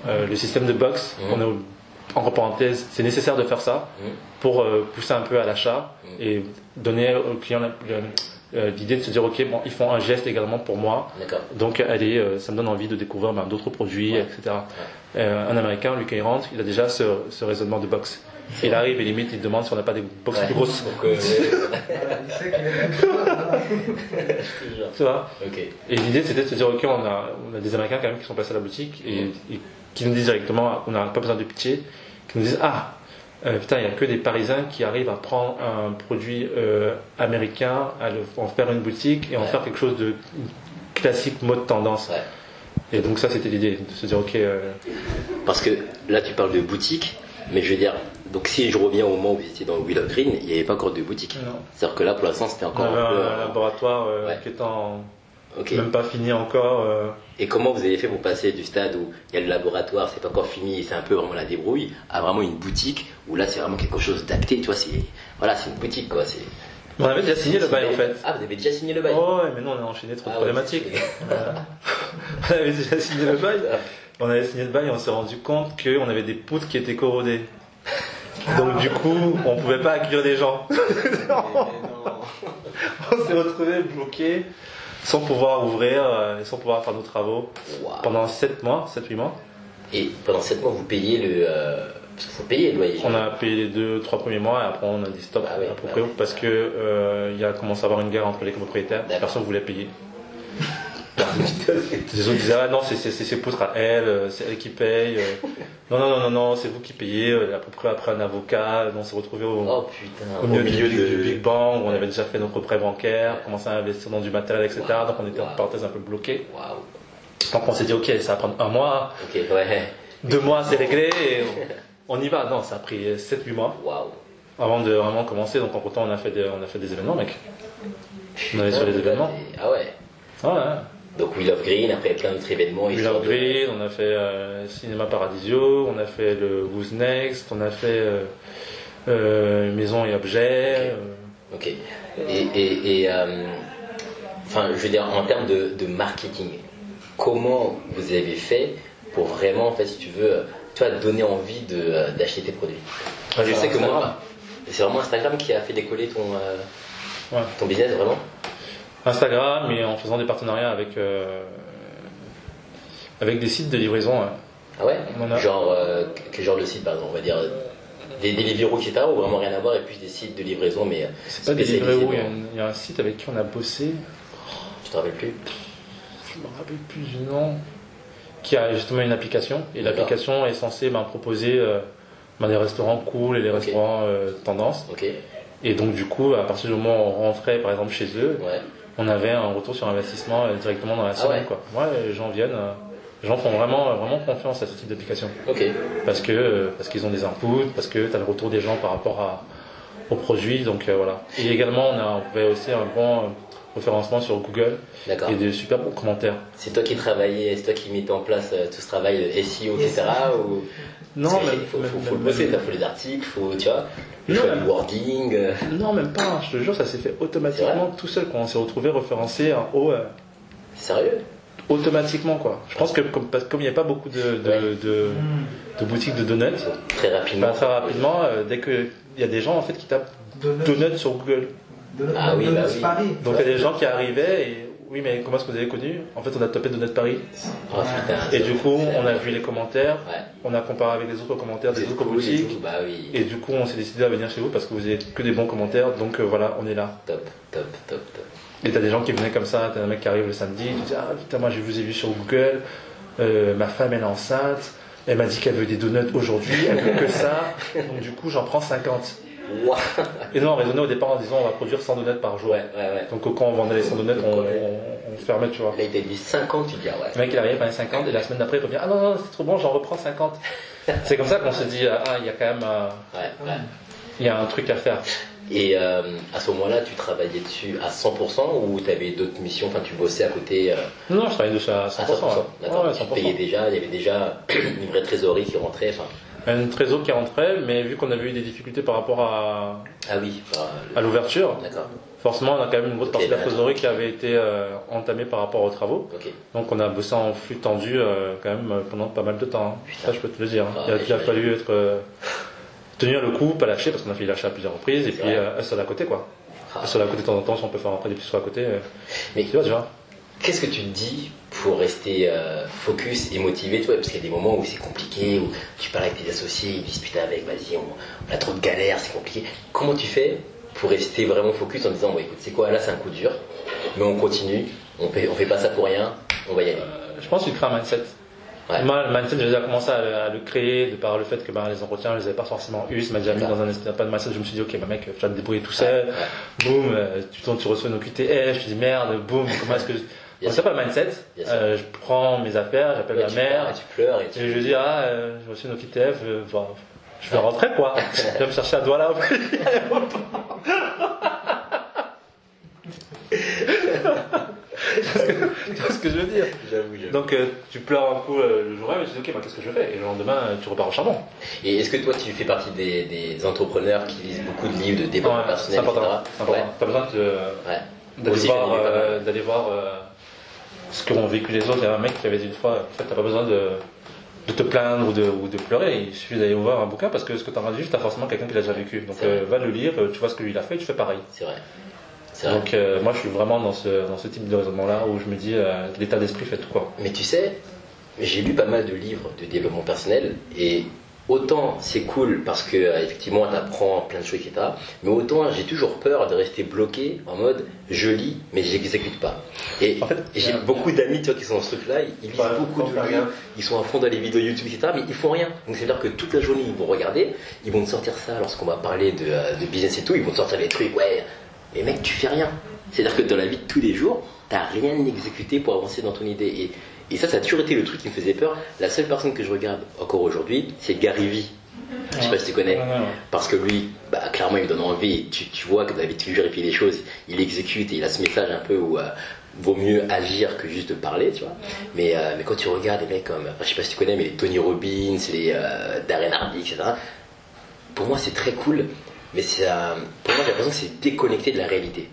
Euh, le système de box, Mhm. on est au- entre parenthèses, c'est nécessaire de faire ça Mhm. pour euh, pousser un peu à l'achat Mhm. et donner au client euh, l'idée de se dire ok bon ils font un geste également pour moi donc allez euh, ça me donne envie de découvrir ben, d'autres produits Ouais. etc Euh, un américain lui quand il rentre il a déjà ce, ce raisonnement de box il arrive et limite il demande si on n'a pas des box Ouais. plus grosses Donc, euh, il sait qu'il est même chose, voilà. tu vois ok. Et l'idée c'était de se dire ok on a, on a des Américains quand même qui sont passés à la boutique et, et qui nous disent directement on n'a pas besoin de pitcher, qui nous disent ah euh, putain il n'y a que des Parisiens qui arrivent à prendre un produit euh, américain, à le- en faire une boutique et en Ouais. faire quelque chose de classique mode tendance. Ouais. Et donc ça c'était l'idée de se dire ok euh, Parce que là, tu parles de boutique, mais je veux dire, donc si je reviens au moment où vous étiez dans Willow Green, il n'y avait pas encore de boutique. C'est-à-dire que là, pour l'instant, c'était encore un peu. un laboratoire Ouais. qui est en, Ok. même pas fini encore. euh, Et comment vous avez fait pour passer du stade où il y a le laboratoire, c'est pas encore fini, et c'est un peu vraiment la débrouille, à vraiment une boutique où là, c'est vraiment quelque chose d'acté, tu vois, c'est voilà, c'est une boutique quoi. C'est. On avait déjà signé le bail en fait. Ah, vous avez déjà signé le bail. Oh ouais, mais non, on a enchaîné trop de Ah problématiques. on avait déjà signé le bail. On avait signé le bail et on s'est rendu compte qu'on avait des poutres qui étaient corrodées. Donc du coup, on pouvait pas accueillir des gens. on s'est retrouvé bloqué sans pouvoir ouvrir, euh, et sans pouvoir faire nos travaux Waouh. pendant 7 mois, 7-8 mois. Et pendant 7 mois, vous payez le. euh, Parce qu'il faut payer le loyer. On a payé les deux, trois premiers mois et après on a dit stop Ah oui, à proprio oui. parce que euh, il y a commencé à avoir une guerre entre les propriétaires. Personne ne voulait payer. Les autres disaient ah non c'est c'est- c'est ses poutres à elle, euh, c'est elle qui paye. euh. Non non non non non c'est vous qui payez. euh, La proprio après un avocat, on s'est retrouvé au, Oh putain. au milieu, du, du Big Bang où on avait déjà fait notre prêt bancaire, commencé à investir dans du matériel etc. Wow. Donc on était en parenthèse un peu bloqué. Donc on s'est dit ok ça va prendre un mois, ouais. deux mois c'est réglé et on, on y va. Non ça a pris 7-8 mois. Avant de vraiment commencer. Donc en temps on a fait des, on a fait des événements, mec. On allait sur les événements. Ah ouais. Ah ouais. Donc We Love Green, après plein d'autres événements. Love de- Green, on a fait euh, Cinéma Paradisio, on a fait le Who's Next, on a fait euh, euh, Maison et Objets. euh, Ok. Et, et, et, euh, enfin, je veux dire, en termes de, de marketing, comment vous avez fait pour vraiment, en fait, si tu veux, euh, vois, donner envie de, euh, d'acheter tes produits? Ouais, Je sais que moi, c'est vraiment Instagram qui a fait décoller ton, euh, Ouais. ton business, vraiment? Instagram, mais en faisant des partenariats avec euh, avec des sites de livraison. Ah ouais? A. Genre, euh, quel genre de site, par exemple On va dire euh, des Deliveroo, etc. ou vraiment rien à voir, et puis des sites de livraison, mais C'est pas des Livreo, il y, a un- il y a un site avec qui on a bossé, Je te rappelle plus? Je me rappelle plus du nom, qui a justement une application. Et l'application est censée ben, proposer euh, ben, des restaurants cool et les restaurants euh, tendance. Ok, Et donc du coup, à partir du moment où on rentrait par exemple chez eux, ouais. On avait un retour sur investissement euh, directement dans la Ah semaine. ouais. quoi. Ouais, les gens viennent, les gens font vraiment, euh, vraiment confiance à ce type d'application. Ok, Parce que euh, parce qu'ils ont des inputs, parce que tu as le retour des gens par rapport à, au produit. Donc euh, voilà. Et également, on, a, on fait aussi un bon référencement sur Google d'accord. et des super bons commentaires. C'est toi qui travaillais, c'est toi qui mettais en place tout ce travail de SEO, etc. ou... Non, même, il faut, même- faut, faut le bosser, il faut les articles, faut, tu vois, le Non, même- du wording. euh. non, même pas. Je te jure, ça s'est fait automatiquement tout seul quand on s'est retrouvé référencé en haut. euh, Sérieux? automatiquement quoi. Je pense que comme, parce que comme il n'y a pas beaucoup de, de, Ouais. de, de boutiques de donuts, Très rapidement. bah, très rapidement, euh, dès qu'il y a des gens en fait qui tapent Donuts. donuts sur Google. Donuts, Ah oui, Donuts bah oui. Paris. Donc il y a des gens qui arrivaient et oui mais comment est-ce que vous avez connu? En fait on a tapé Donuts Paris Oh putain. et du coup on a vu les commentaires, Ouais. on a comparé avec les autres commentaires des autres cool boutiques Bah oui. et du coup on s'est décidé à venir chez vous parce que vous avez que des bons commentaires donc euh, voilà on est là. Top, top, top, top. Et t'as des gens qui venaient comme ça, t'as un mec qui arrive le samedi, tu dis ah putain moi je vous ai vu sur Google, euh, ma femme elle est enceinte, elle m'a dit qu'elle veut des donuts aujourd'hui, elle veut que ça, donc du coup j'en prends 50. Et nous on raisonnait au départ en disant on va produire 100 donuts par jour. Ouais, ouais, ouais. Donc quand on vendait les 100 donuts on, on, on fermait tu vois. Là, il t'a dit 50, tu dis, ouais. Le mec il par les 50 et la semaine d'après il revient ah non non c'est trop bon j'en reprends 50. C'est comme ça qu'on se dit ah il y a quand même euh, il y a un truc à faire. Et euh, à ce moment-là, tu travaillais dessus à 100% ou tu avais d'autres missions, enfin tu bossais à côté euh, Non, je travaillais dessus à 100%. à 100%, ouais. D'accord. Ouais, tu payais déjà, il y avait déjà une vraie trésorerie qui rentrait. Un trésor qui rentrait, mais vu qu'on avait eu des difficultés par rapport à, ah oui, le- à l'ouverture, forcément on a quand même une grosse partie de la trésorerie qui avait été euh, entamée par rapport aux travaux. Donc on a bossé en flux tendu euh, quand même euh, pendant pas mal de temps. hein. Ça je peux te le dire. hein. Ah, il a, fallu être euh, tenir le coup, pas lâcher parce qu'on a fait lâcher à plusieurs reprises et puis un seul à côté quoi. Ah. Un seul à côté de temps en temps si on peut faire rentrer des sous à côté. Mais tu vois déjà. Qu'est-ce que tu dis pour rester euh, focus et motivé toi Parce qu'il y a des moments où c'est compliqué, où tu parles avec tes associés, ils disent putain avec, vas-y, on, on a trop de galères, c'est compliqué. Comment tu fais pour rester vraiment focus en disant, bon écoute, c'est quoi, là c'est un coup dur, mais on continue, on fait, on fait pas ça pour rien, on va y aller. Euh, je pense qu'il crée un mindset. Ouais. Moi, le mindset, j'ai déjà commencé à, le- à le créer de par le fait que ben, les entretiens, je les avais pas forcément eu. Ça m'a déjà mis dans un pas de mindset. Je me suis dit, ok, bah, mec, tu vas te débrouiller tout seul. Boum, euh, tu, tu reçois une OQTF. Je dis, merde, boum, comment est-ce que. Je- Bon, sûr. c'est pas le mindset. Sûr. Euh, je prends mes affaires, j'appelle Ouais, ma mère. et tu pleures et tu... Et je lui dis, ah, euh, j'ai reçu une OQTF. euh, bah, je vais rentrer, quoi. je vais me chercher à Douala. tu vois ce que je veux dire? J'avoue, j'avoue. donc euh, tu pleures un coup euh, le jour même et tu dis ok bah, qu'est-ce que je fais? Et le lendemain euh, tu repars au charbon. Et est-ce que toi tu fais partie des, des entrepreneurs qui lisent beaucoup de livres de développement Ouais, personnel, c'est important. c'est important. T'as besoin Ouais. d'aller Aussi, voir, euh, d'aller voir euh, ce qu'ont vécu les autres. Il y a un mec qui avait dit une fois en fait t'as pas besoin de, de te plaindre ou de, ou de pleurer. Il suffit d'aller voir un bouquin parce que ce que tu as entendu vivre t'as forcément quelqu'un qui l'a déjà vécu. Donc euh, va le lire, euh, tu vois ce que lui il a fait, tu fais pareil. C'est vrai. Vrai. Donc euh, moi je suis vraiment dans ce, dans ce type de raisonnement là où je me dis euh, l'état d'esprit fait tout quoi. Mais tu sais, j'ai lu pas mal de livres de développement personnel et autant c'est cool parce que euh, effectivement t'apprends plein de choses, etc. Mais autant j'ai toujours peur de rester bloqué en mode je lis mais j'exécute pas. Et En fait, j'ai euh, beaucoup d'amis qui sont dans ce truc-là, ils lisent beaucoup de livres, ils sont à fond dans les vidéos YouTube, etc. Mais ils font rien. Donc c'est à dire que toute la journée ils vont regarder, ils vont te sortir ça lorsqu'on va parler de, euh, de business et tout, ils vont te sortir les trucs, ouais, mais mec tu fais rien. C'est-à-dire que dans la vie de tous les jours, t'as rien exécuté pour avancer dans ton idée. Et, et ça, ça a toujours été le truc qui me faisait peur. La seule personne que je regarde encore aujourd'hui, c'est Gary Vee. Je sais pas si tu connais. Parce que lui, bah, clairement, il me donne envie. Tu, tu vois que David toujours fait les choses, il exécute et il a ce message un peu où euh, vaut mieux agir que juste de parler, tu vois. Mais, euh, mais quand tu regardes des mecs comme, je sais pas si tu connais, mais les Tony Robbins, les euh, Darren Hardy, etc. Pour moi, c'est très cool, mais euh, pour moi, j'ai l'impression que c'est déconnecté de la réalité.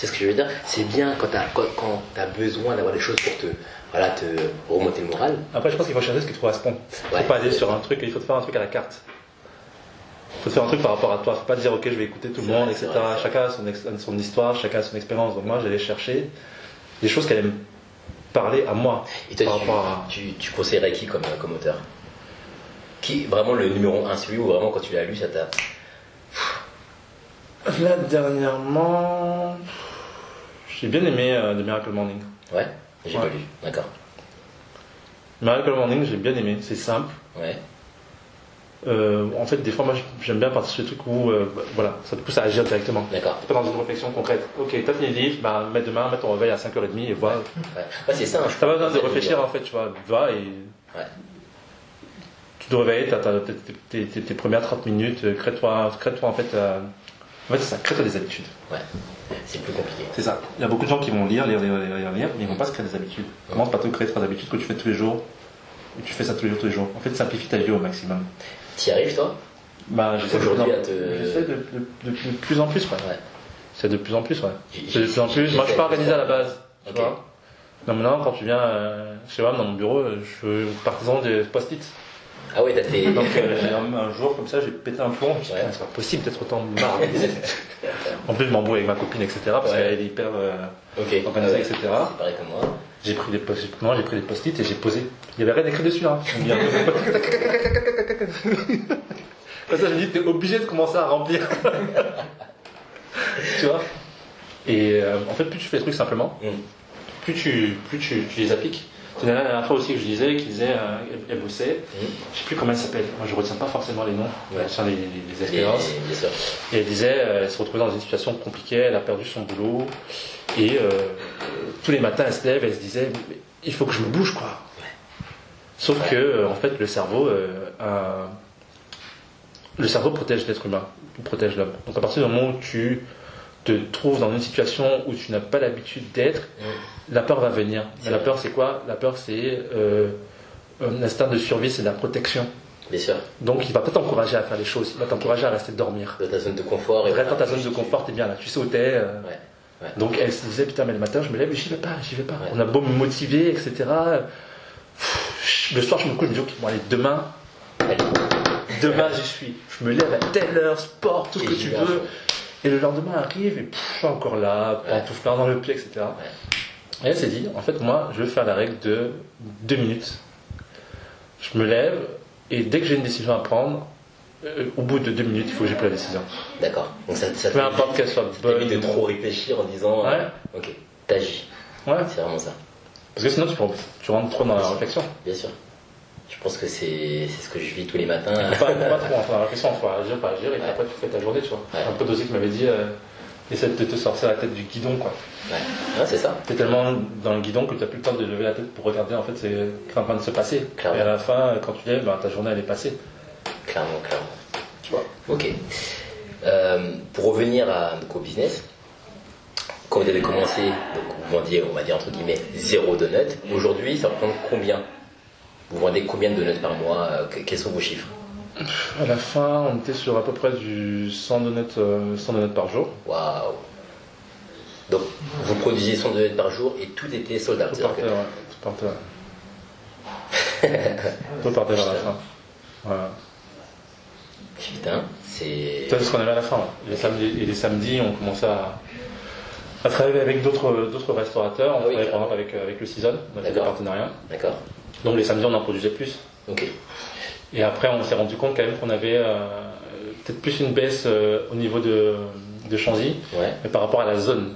Tu sais ce que je veux dire C'est bien quand tu as, quand, quand t'as besoin d'avoir des choses pour te, voilà, te remonter le moral. Après je pense qu'il faut chercher ce qui te correspond. Faut Ouais. pas aller sur un truc, il faut te faire un truc à la carte. faut te faire un truc par rapport à toi. Faut pas te dire ok je vais écouter tout le monde, vrai, etc. vrai, chacun a son, ex- son histoire, chacun a son expérience. Donc moi j'allais chercher des choses qui allaient me parler à moi Et toi, par tu, rapport à. tu, tu conseillerais qui comme, comme auteur? Qui est vraiment le numéro un, celui où vraiment quand tu l'as lu, ça t'a. Là dernièrement, j'ai bien aimé euh, The Miracle Morning. Ouais J'ai Ouais. pas lu, d'accord. Miracle Morning j'ai bien aimé, c'est simple. Ouais, Euh, en fait des fois moi j'aime bien partir sur des trucs où euh, bah, voilà ça te pousse à agir directement. d'accord. T'es pas dans une réflexion concrète. Ok, t'as fini le livre, bah, mets demain, mets ton réveil à 5h30 et voilà. Ouais, Ouais, c'est ça, hein, T'as pas besoin de réfléchir en fait, tu vois, va et. Ouais. Tu te réveilles, t'as t'as- tes, tes- tes- tes premières 30 minutes, euh, crée-toi crée-toi en fait. euh, En fait, ça, crée-toi des habitudes. Ouais, c'est plus compliqué. C'est ça. Il y a beaucoup de gens qui vont lire, lire, lire, lire, lire, lire, mais ils vont pas se créer des habitudes. Commence par te créer trois habitudes que tu fais tous les jours. Et tu fais ça tous les jours, tous les jours. En fait, simplifie ta vie au maximum. T'y arrives, toi? Bah, j'essaie de, te- de, de- de- de plus en plus, quoi. Ouais. C'est de plus en plus, ouais. C'est de plus en plus. Moi, je suis pas organisé à la base. Tu vois. Non, maintenant, quand tu viens euh, chez moi, dans mon bureau, euh, je suis partisan des post-it. Ah ouais, t'as tes. Donc, euh, un, jour, comme ça, j'ai pété un plomb. Je me Ouais. C'est pas possible d'être autant marre. en plus, je m'embrouille avec ma copine, etc. Parce Ouais. qu'elle est hyper euh, organisée, Ouais, etc. C'est pareil comme moi. J'ai pris des post-it, non, j'ai pris des post-it et j'ai posé. Il y avait rien écrit dessus, hein. Comme ça, je me dis, t'es obligé de commencer à remplir. tu vois? Et euh, en fait, plus tu fais les trucs simplement, Mm. plus tu, plus tu, tu les appliques. C'est la dernière fois aussi que je disais, qui disait, euh, elle, bossait, Mm. je sais plus comment elle s'appelle, moi je retiens pas forcément les noms, Ouais. je retiens les, les- les Les- expériences. Et elle disait, euh, elle se retrouvait dans une situation compliquée, elle a perdu son boulot, et euh, tous les matins elle se lève, elle se disait, il faut que je me bouge quoi. Sauf Ouais. que, euh, en fait, le cerveau, a- le cerveau protège l'être humain. protège l'homme. Donc à partir du moment où tu te trouves dans une situation où tu n'as pas l'habitude d'être. La peur va venir. Mais la peur, c'est quoi? La peur, c'est euh, un instinct de survie, c'est de la protection. Bien sûr. Donc il va pas t'encourager à faire les choses, il va t'encourager à rester dormir. Dans ta zone de confort. Et Reste dans ta zone de confort, t'es bien là, tu sautais. euh, Ouais. Ouais. Donc elle se disait, putain, mais le matin, je me lève, mais j'y vais pas, j'y vais pas. Ouais. On a beau me motiver, etc. Pff, Le soir, je me couche, je me dis, ok, bon, allez, demain, Allez. demain, j'y suis. Je me lève à telle heure, sport, tout ce Et que tu veux. Et le lendemain arrive, et pff, je suis encore là, Ouais. pantouflant dans le pied, etc. Et elle s'est dit, en fait, moi, je vais faire la règle de deux minutes. Je me lève, et dès que j'ai une décision à prendre, euh, au bout de deux minutes, il faut que j'ai pris la décision. D'accord. Donc ça, ça Peu importe qu'elle soit bonne. de trop réfléchir en disant. euh, Ouais. Ok. T'agis. Ouais. C'est vraiment ça. Parce que sinon, tu, tu rentres trop dans la réflexion. Bien sûr. Je pense que c'est ce que je vis tous les matins. Faut pas, faut pas trop rentrer dans la réflexion, faut agir, faut agir, et Ouais. après, tu fais ta journée, tu vois. Ouais. Un peu dosé qui m'avait dit, euh, essaie de te sortir la tête du guidon, quoi. Ouais. Ouais, c'est ça. T'es tellement dans le guidon que tu n'as plus le temps de lever la tête pour regarder en fait ce qui est en train de se passer. Clairement. Et à la fin, quand tu lèves, ben, ta journée elle est passée. Clairement, clairement. Tu vois. Ok. Euh, pour revenir à, donc, au business, quand vous avez commencé, donc vous vendiez, on va dire entre guillemets, zéro donut. Aujourd'hui, ça représente combien? Vous vendez combien de donuts par mois? Euh, que- Quels sont vos chiffres? À la fin, on était sur à peu près du 100 donuts, euh, 100 donuts par jour. Waouh Donc, vous produisiez 100 donuts par jour et tout était sold out. Tout partait, que- ouais. Tout partait, ouais. Tout partait vers la fin. Voilà. Putain, c'est. C'est ce qu'on avait à la fin. ouais. Les samedis, et les samedis, on commençait à, à travailler avec d'autres restaurateurs. On Ah oui, travaillait par exemple avec, avec le Season, on a fait des D'accord. partenariats. D'accord. Donc les samedis, on en produisait plus. Ok. Et après, on s'est rendu compte quand même qu'on avait euh, peut-être plus une baisse euh, au niveau de, de Chanzy, Ouais. mais par rapport à la zone,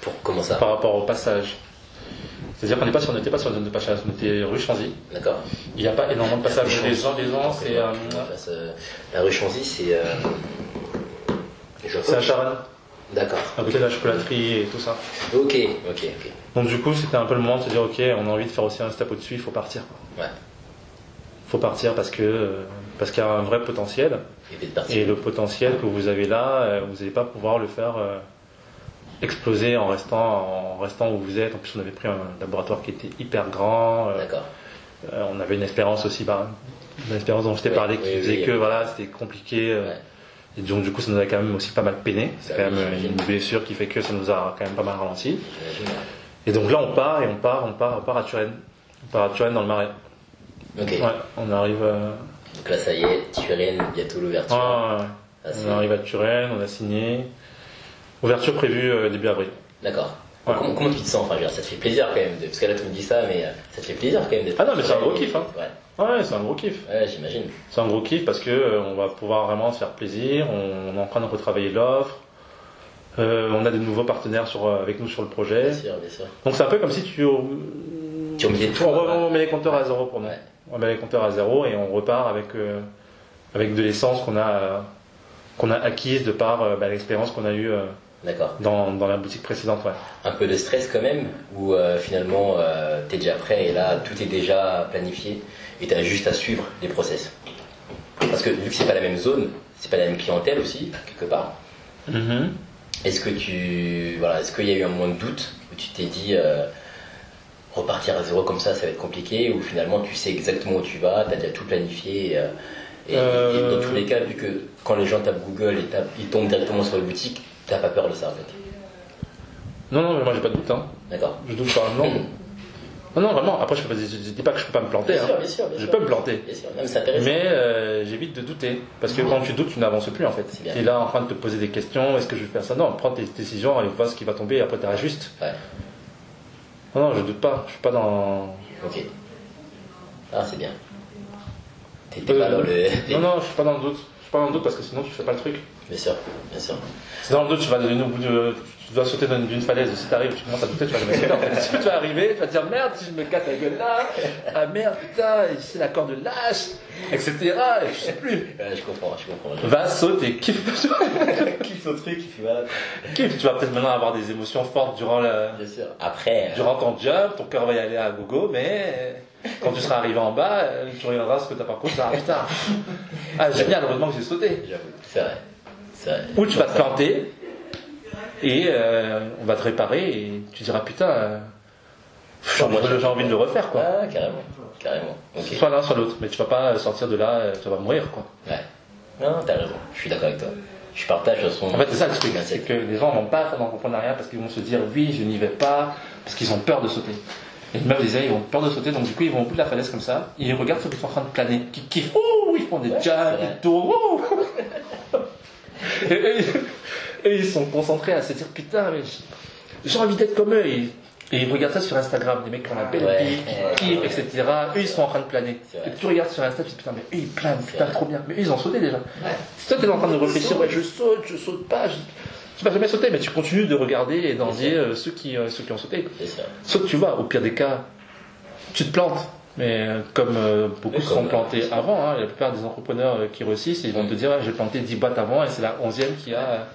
Pour comment ça? Par rapport au passage. C'est-à-dire qu'on pas on n'était pas sur la zone de passage, on était rue Chanzy. D'accord. Il n'y a pas énormément de passages. Les gens, les gens, c'est euh, euh, la rue Chanzy, c'est. Euh... c'est à Charonne, D'accord. à côté de la chocolaterie et tout ça. Ok, ok, ok. Donc du coup, c'était un peu le moment de se dire, ok, on a envie de faire aussi un step au-dessus, il faut partir. quoi. Ouais. Il faut partir parce que parce qu'il y a un vrai potentiel. Et le potentiel que vous avez là, euh, vous n'allez pas pouvoir le faire euh, exploser en restant, en restant où vous êtes. En plus, on avait pris un laboratoire qui était hyper grand. euh, D'accord. euh, on avait une espérance aussi, bah, une espérance dont je t'ai parlé, qui oui, faisait oui. que voilà, c'était compliqué. Ouais. Et donc, du coup, ça nous a quand même aussi pas mal peiné. C'est quand même une blessure qui fait que ça nous a quand même pas mal ralenti. Et donc là, on part et on part, on part, on part à Turenne. On part à Turenne dans le Marais. Ok. Ouais, on arrive. euh, Donc là, ça y est, Turenne, bientôt l'ouverture. ouais. Ah, c'est- on arrive à Turenne, on a signé. Ouverture prévue euh, début avril. D'accord. Ouais. Comment, comment tu te sens? Enfin, je veux dire, ça te fait plaisir quand même. de- Parce que là, tu me dis ça, mais euh, ça te fait plaisir quand même d'être. Ah non, mais c'est un gros kiff, hein. Ouais, Ouais, c'est un gros kiff. ouais j'imagine. C'est un gros kiff parce que euh, on va pouvoir vraiment se faire plaisir. On, on est en train de retravailler l'offre. On a des nouveaux partenaires sur, avec nous sur le projet. Bien sûr, bien sûr. Donc c'est un peu comme si tu, Tu tout. on, bas. on met les compteurs à zéro pour nous. Ouais. On met les compteurs à zéro et on repart avec euh, avec de l'essence qu'on a euh, qu'on a acquise de par euh, bah, l'expérience qu'on a eue dans, dans la boutique précédente. Ouais. Un peu de stress quand même, euh, finalement, euh, t'es déjà prêt et là, tout est déjà planifié et t'as juste à suivre les process? Parce que vu que c'est pas la même zone, c'est pas la même clientèle aussi, quelque part. Est-ce que tu, voilà, est-ce qu'il y a eu un moment de doute où tu t'es dit repartir à zéro comme ça, ça va être compliqué, ou finalement tu sais exactement où tu vas, t'as déjà tout planifié. euh, et, Euh, et dans tous les cas, vu que quand les gens tapent Google et tapent- ils tombent directement sur la boutique, t'as pas peur de ça en fait. Non, non, mais moi j'ai pas de doute. Hein. D'accord. Je doute pas. Non. non, non, vraiment. Après, je, je dis pas que je peux pas me planter. Bien hein. sûr, bien sûr, bien Je sûr. peux me planter. Bien sûr, non, mais. Mais euh, j'évite de douter. Parce que quand tu doutes, tu n'avances plus en fait. Tu es là en train de te poser des questions. Est-ce que je vais faire ça? Non, prends tes décisions et vois ce qui va tomber et après tu juste. Ouais, Non, non, je doute pas. Je suis pas dans. ok. Ah, c'est bien. T'étais pas dans le. Euh, Non, non, je suis pas dans le doute. Je suis pas dans le doute parce que sinon tu fais pas le truc. Bien sûr, bien sûr. C'est dans le doute, tu vas. Tu sauter d'une falaise. Si t'arrives, tu commences à douter, tu vas jamais sauter. En fait. Si tu vas arriver, tu vas te dire merde, si je me casse la gueule là, ah merde, putain, ici la corde lâche, etc. Et je sais plus. Ouais, je comprends, je comprends. Va sauter, kiffe, kiffe ce truc, kiffe, voilà. kiffe. Tu vas peut-être maintenant avoir des émotions fortes durant la, Bien sûr. Après, euh, durant ton jump, ton cœur va y aller à gogo, mais quand tu seras arrivé en bas, euh, tu regarderas ce que t'as parcouru, tu diras, ah putain, ah génial, heureusement que j'ai sauté. j'avoue, c'est vrai. Ou tu vas te planter et euh, on va te réparer et tu diras putain, euh, j'ai envie de- le refaire quoi. Ah, carrément. Carrément. Soit l'un, soit l'autre, mais tu vas pas sortir de là, euh, tu vas mourir quoi. Ouais. Non, t'as raison. Je suis d'accord avec toi. Je partage façon. En fait, c'est ça le truc, c'est que les gens n'ont pas faire d'entrepreneuriat parce qu'ils vont se dire oui, je n'y vais pas, parce qu'ils ont peur de sauter. Et une meuf disait, ils ont peur de sauter, donc du coup, ils vont au bout de la falaise comme ça, et ils regardent ceux qui sont en train de planer, qui kiffent, ouh, ils font des vrai. ils tournent, ouh. et, eux, ils- et ils sont concentrés à se dire, putain, mais j'ai envie d'être comme eux. Et, et ils regardent ça sur Instagram, des mecs qui ont la belle Ouais. vie, qui kiffent, etc. Eux, ils sont en train de planer. Et tu regardes sur Insta, tu te dis, putain, mais eux, ils planent, putain, trop bien. Mais eux, ils ont sauté déjà. Si toi, t'es en train de réfléchir, ouais, je saute, je saute pas, je... tu vas jamais sauter, mais tu continues de regarder et d'envier euh, ceux, qui, euh, ceux qui ont sauté. Sauf que tu vois, au pire des cas, tu te plantes. Mais euh, comme euh, beaucoup se sont plantés avant, hein, la plupart des entrepreneurs euh, qui réussissent, ils vont te dire, ah, j'ai planté 10 boîtes avant et c'est la 11e qui a,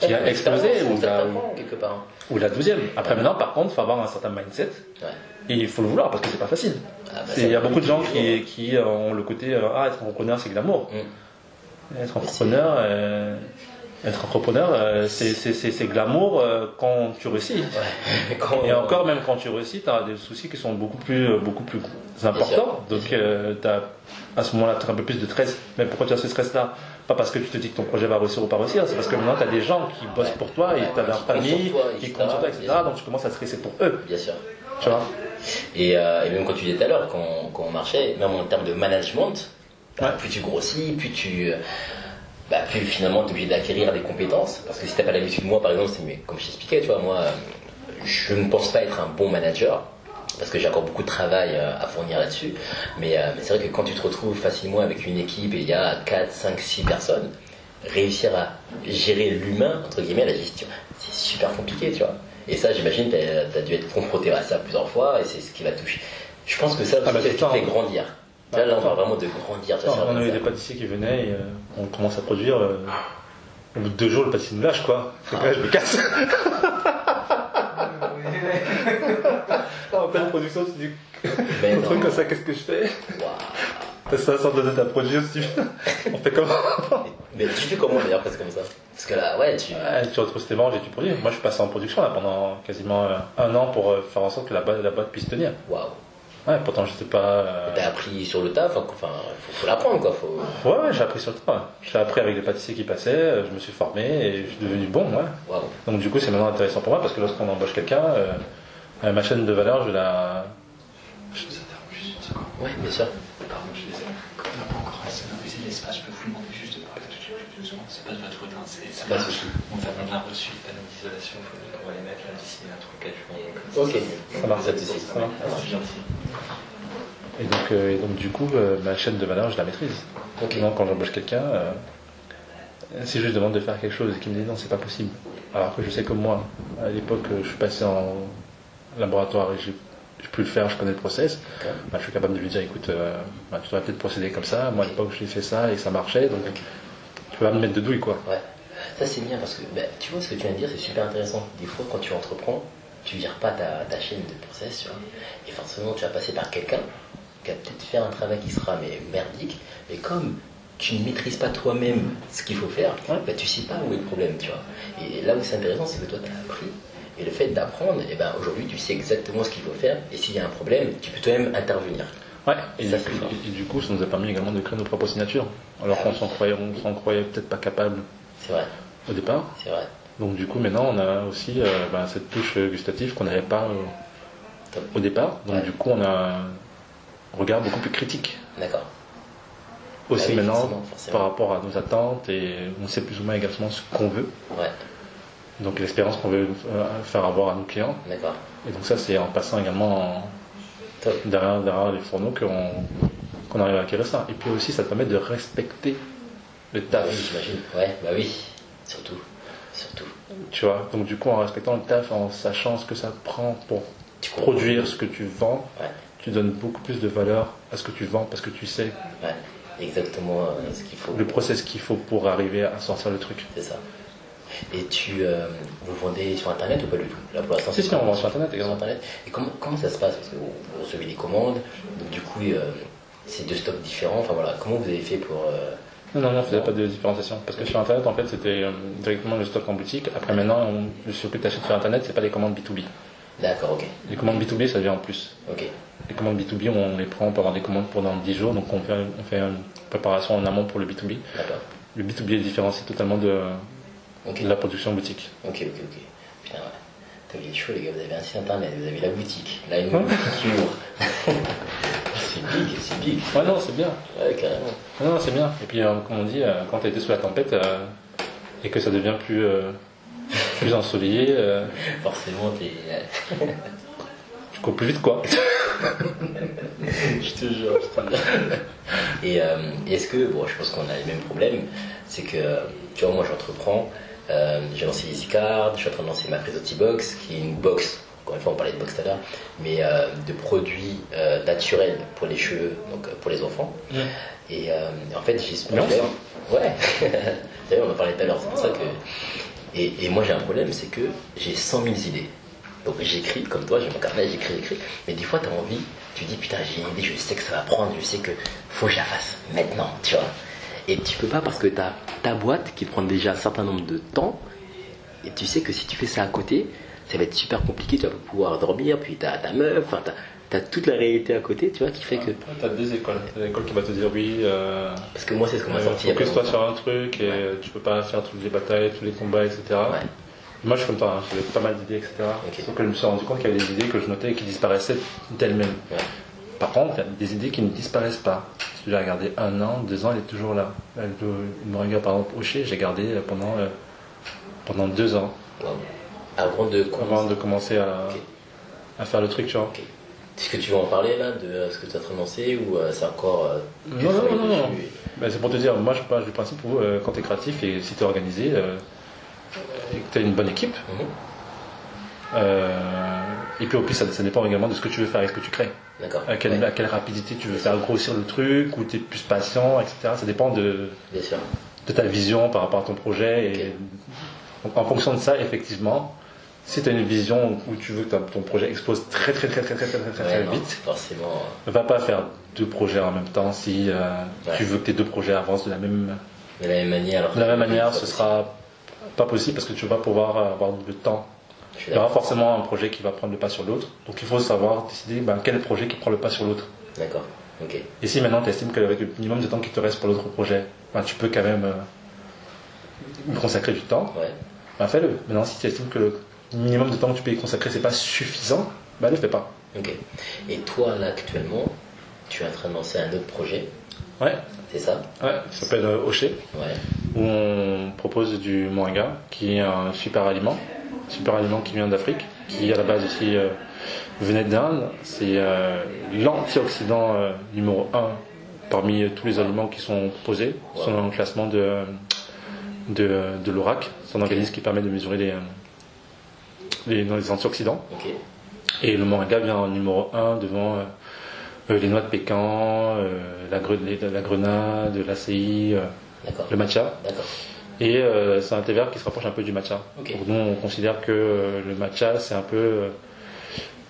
qui a explosé ou Ça la, quelque part. ou la 12e. Après maintenant, par contre, il faut avoir un certain mindset Ouais. et il faut le vouloir parce que c'est pas facile. Ah, bah, Il y a beaucoup de gens qui, qui euh, ont le côté, euh, ah, être entrepreneur, c'est de l'amour. Mm. Être entrepreneur, euh, être entrepreneur, euh, c'est glamour euh, quand tu réussis. Ouais. Quand- Et encore, même quand tu réussis, tu as des soucis qui sont beaucoup plus, euh, beaucoup plus importants. Donc, euh, t'as- à ce moment-là, tu as un peu plus de stress. Mais pourquoi tu as ce stress-là? Pas parce que tu te dis que ton projet va réussir ou pas réussir, c'est parce que maintenant, tu as des gens qui bossent pour toi et tu as leur Qui comptent famille, sur toi, qui etc. comptent sur toi, etc. Donc, tu commences à stresser pour eux. Bien sûr. Tu vois? Et, euh, et même quand tu disais tout à l'heure, quand, quand on marchait, même en termes de management, bah, Ouais. plus tu grossis, plus tu. Bah, plus finalement tu es obligé d'acquérir des compétences. Parce que si tu pas l'habitude, moi par exemple, c'est comme je t'expliquais, tu vois, moi, euh, je ne pense pas être un bon manager. Parce que j'ai encore beaucoup de travail euh, à fournir là-dessus. Mais, euh, mais c'est vrai que quand tu te retrouves facilement avec une équipe et il y a 4, 5, 6 personnes, réussir à gérer l'humain, entre guillemets, la gestion, c'est super compliqué, tu vois. Et ça, j'imagine, tu as, dû être confronté à ça plusieurs fois et c'est ce qui va toucher. Je pense que ça, Ah bah, c'est ce qui fait hein. grandir. Là, là, on parle vraiment de grandir. ça, Non, on avait des pâtissiers qui venaient et euh, on commence à produire. euh, au bout de deux jours, le pâtissier nous lâche quoi. Fait que là, je me casse. en pleine production, tu dis, Mais un truc comme ça, qu'est-ce que je fais Waouh. T'as 500 donuts à produire, si tu veux. On fait comment Mais tu fais comment d'ailleurs, parce que comme ça? Parce que là, ouais, tu. Ouais, Tu retrouves tes manges et tu produis. Moi, je suis passé en production là, pendant quasiment euh, un an pour euh, faire en sorte que la boîte, la boîte puisse tenir. Waouh. Ouais, pourtant, j'étais pas. euh, T'as appris sur le taf, enfin, faut, faut l'apprendre quoi. Faut... Ouais, ouais, j'ai appris sur le tas. J'ai appris avec les pâtissiers qui passaient, euh, je me suis formé et je suis devenu bon, ouais. Donc du coup, c'est maintenant intéressant pour moi parce que lorsqu'on embauche quelqu'un, euh, euh, ma chaîne de valeur, je la. Je vous interromps juste une seconde. Ouais, bien sûr. Pardon, je suis désolé. Comme on n'a pas encore assez l'espace, je peux vous demander C'est pas de votre faute, hein. c'est ça Pas souci. On a, on a reçu des panneaux d'isolation, il faut qu'on va les mettre là d'ici un truc 4 jours. Ok. Ça marche. Ça marche. C'est gentil. Et donc, euh, et donc du coup, euh, ma chaîne de valeur, je la maîtrise. Ok. Donc quand j'embauche quelqu'un, euh, si je lui demande de faire quelque chose et qu'il me dit non, c'est pas possible. Alors que je sais que moi, à l'époque, je suis passé en laboratoire et j'ai j'ai pu le faire, je connais le process. Bah, je suis capable de lui dire, écoute, euh, bah, tu devrais peut-être procéder comme ça. Moi, à l'époque, j'ai fait ça et ça marchait, donc peux pas me mettre de douille, quoi. Ouais. Ça c'est bien parce que bah, tu vois ce que tu viens de dire, c'est super intéressant. Des fois quand tu entreprends, tu vires pas ta, ta chaîne de process, tu vois. Et forcément tu vas passer par quelqu'un qui va peut-être faire un travail qui sera mais merdique. Et comme tu ne maîtrises pas toi-même ce qu'il faut faire, Ouais. bah, tu sais pas où est le problème, tu vois. Et là où c'est intéressant, c'est que toi tu as appris. Et le fait d'apprendre, et ben aujourd'hui tu sais exactement ce qu'il faut faire. Et s'il y a un problème, tu peux toi-même intervenir. Ouais, et, Ça, du, coup, fort. et du coup, ça nous a permis également de créer nos propres signatures. Alors Ah qu'on oui. s'en croyait, on s'en croyait peut-être pas capable C'est vrai, au départ. c'est vrai. Donc du coup, maintenant, on a aussi euh, bah, cette touche euh, gustative qu'on n'avait pas euh, au départ. Donc Ouais. du coup, on a un regard beaucoup plus critique D'accord. aussi Ah oui, maintenant forcément, forcément. par rapport à nos attentes et on sait plus ou moins également ce qu'on veut. Ouais, Donc l'expérience qu'on veut faire avoir à nos clients. d'accord. Et donc ça, c'est en passant également en-. Derrière, derrière les fourneaux qu'on arrive à acquérir ça. Et puis aussi, ça te permet de respecter le taf. oui, j'imagine. Ouais, bah oui. Surtout. Surtout. Tu vois, donc du coup, en respectant le taf, en sachant ce que ça prend pour Tu produire ce que tu vends, Ouais, tu donnes beaucoup plus de valeur à ce que tu vends parce que tu sais ouais. Exactement euh, ce qu'il faut. le process qu'il faut pour arriver à sortir le truc. C'est ça. Et tu. euh, vous vendez sur internet ou pas du tout? Là pour l'instant, c'est si, on vend sur Internet Sur également. internet. Et comment, comment ça se passe? Parce que vous, vous recevez des commandes, donc du coup, euh, c'est deux stocks différents. Enfin voilà, comment vous avez fait pour, euh, Non, non, non, on faisait pas de différenciation. Parce que sur Internet, en fait, c'était euh, directement le stock en boutique. Après, maintenant, on, ce que tu achètes sur Internet, c'est pas des commandes B2B. D'accord, ok. Les commandes B2B, ça vient en plus. Ok. Les commandes B2B, on les prend, on peut avoir des commandes pendant 10 jours, donc on fait, on fait une préparation en amont pour le B2B. D'accord. Le B2B est différencié totalement de, Ok. de la production boutique. Ok, ok, ok. Putain, ouais. T'as il est chaud, les gars. Vous avez un site internet, vous avez la boutique. Là, une Ouais. boutique qui ouvre. c'est big, c'est big. Ouais, non, c'est bien. Ouais, carrément. Non, non, c'est bien. Et puis, euh, comme on dit, euh, quand tu été sous la tempête euh, et que ça devient plus, plus ensoleillé, Forcément, t'es. tu cours plus vite, quoi. je te jure, je te jure. Et est-ce que, bon, je pense qu'on a les mêmes problèmes, c'est que, tu vois, moi j'entreprends, euh, j'ai lancé EasyCard, je suis en train de lancer ma Presotti Box, qui est une box, encore une fois on parlait de box tout à l'heure, mais euh, de produits euh, naturels pour les cheveux, donc pour les enfants. Et en fait, j'ai ce problème. Ouais, vu, on en parlait tout à l'heure, c'est pour ça que. Et, et moi j'ai un problème, c'est que j'ai 100 000 idées. Donc j'écris, comme toi, j'ai mon carnet, j'écris, j'écris. Mais des fois, tu as envie, tu dis, putain, j'ai une idée, je sais que ça va prendre, je sais que faut que je la fasse maintenant, tu vois. Et tu peux pas parce que tu as ta boîte qui prend déjà un certain nombre de temps. Et tu sais que si tu fais ça à côté, ça va être super compliqué, tu vas pas pouvoir dormir, puis tu as ta meuf, enfin, tu as, toute la réalité à côté, tu vois, qui fait que. Tu as deux écoles. T'as l'école qui va te dire oui, euh, Parce que moi, c'est ce qu'on m'a sorti focus-toi sur un truc et Ouais. tu peux pas faire toutes les batailles, tous les combats, etc. Ouais. Moi, je suis comme toi, hein, j'avais pas mal d'idées, etc. Ok. Sauf que je me suis rendu compte qu'il y avait des idées que je notais et qui disparaissaient d'elles-mêmes. Ouais. Par contre, il y a des idées qui ne disparaissent pas. Si j'ai regardé un an, deux ans, elle est toujours là. Elle, le moringa, par exemple, Hocher, j'ai gardé pendant, euh, pendant deux ans Wow. Avant de avant de commencer à, faire le truc, tu vois. Est-ce que tu veux en parler là de euh, ce que tu de lancer ou euh, c'est encore. euh, Non, non, non, non, Ben, c'est pour te dire, moi je pars du principe où euh, quand tu es créatif et si tu es organisé euh, et que tu as une bonne équipe, Mhm. euh, et puis au plus ça, ça dépend également de ce que tu veux faire et ce que tu crées. D'accord. À quelle, Ouais, à quelle rapidité tu veux faire grossir le truc, ou tu es plus patient, etc. Ça dépend de, Bien sûr. de ta vision par rapport à ton projet. Et donc, en fonction de ça, effectivement, si tu as une vision où tu veux que ton projet explose très très très très très très très, Ouais, très non, vite, Forcément. va pas faire deux projets en même temps si euh, Ouais. tu veux que tes deux projets avancent de la même, De la même manière. Alors de la même manière, ce pas sera pas possible parce que tu vas pouvoir avoir le temps. Il y aura forcément un projet qui va prendre le pas sur l'autre. Donc il faut savoir décider ben, quel projet qui prend le pas sur l'autre. D'accord. Ok. Et si maintenant tu estimes qu'avec le minimum de temps qui te reste pour l'autre projet, ben, tu peux quand même euh, y consacrer du temps, Ouais. ben, fais-le. Maintenant, si tu estimes que le minimum de temps que tu peux y consacrer, c'est pas suffisant, ben, ne le fais pas. Ok. Et toi là actuellement, tu es en train de lancer un autre projet, Ouais, c'est ça? Ouais, ça s'appelle euh, Hocher, Ouais. où on propose du moringa, qui est un super aliment, super aliment qui vient d'Afrique, qui à la base aussi euh, venait d'Inde. C'est euh, l'antioxydant euh, numéro 1 parmi tous les aliments qui sont proposés, Wow. le classement de, de, de l'ORAC, c'est un organisme qui permet de mesurer les, les, les antioxydants. Et le moringa vient en numéro 1 devant les noix de pécan, la, gre- la grenade, l'acai, le matcha. D'accord. Et euh, c'est un thé vert qui se rapproche un peu du matcha. Ok. Donc nous, on considère que euh, le matcha, c'est un peu...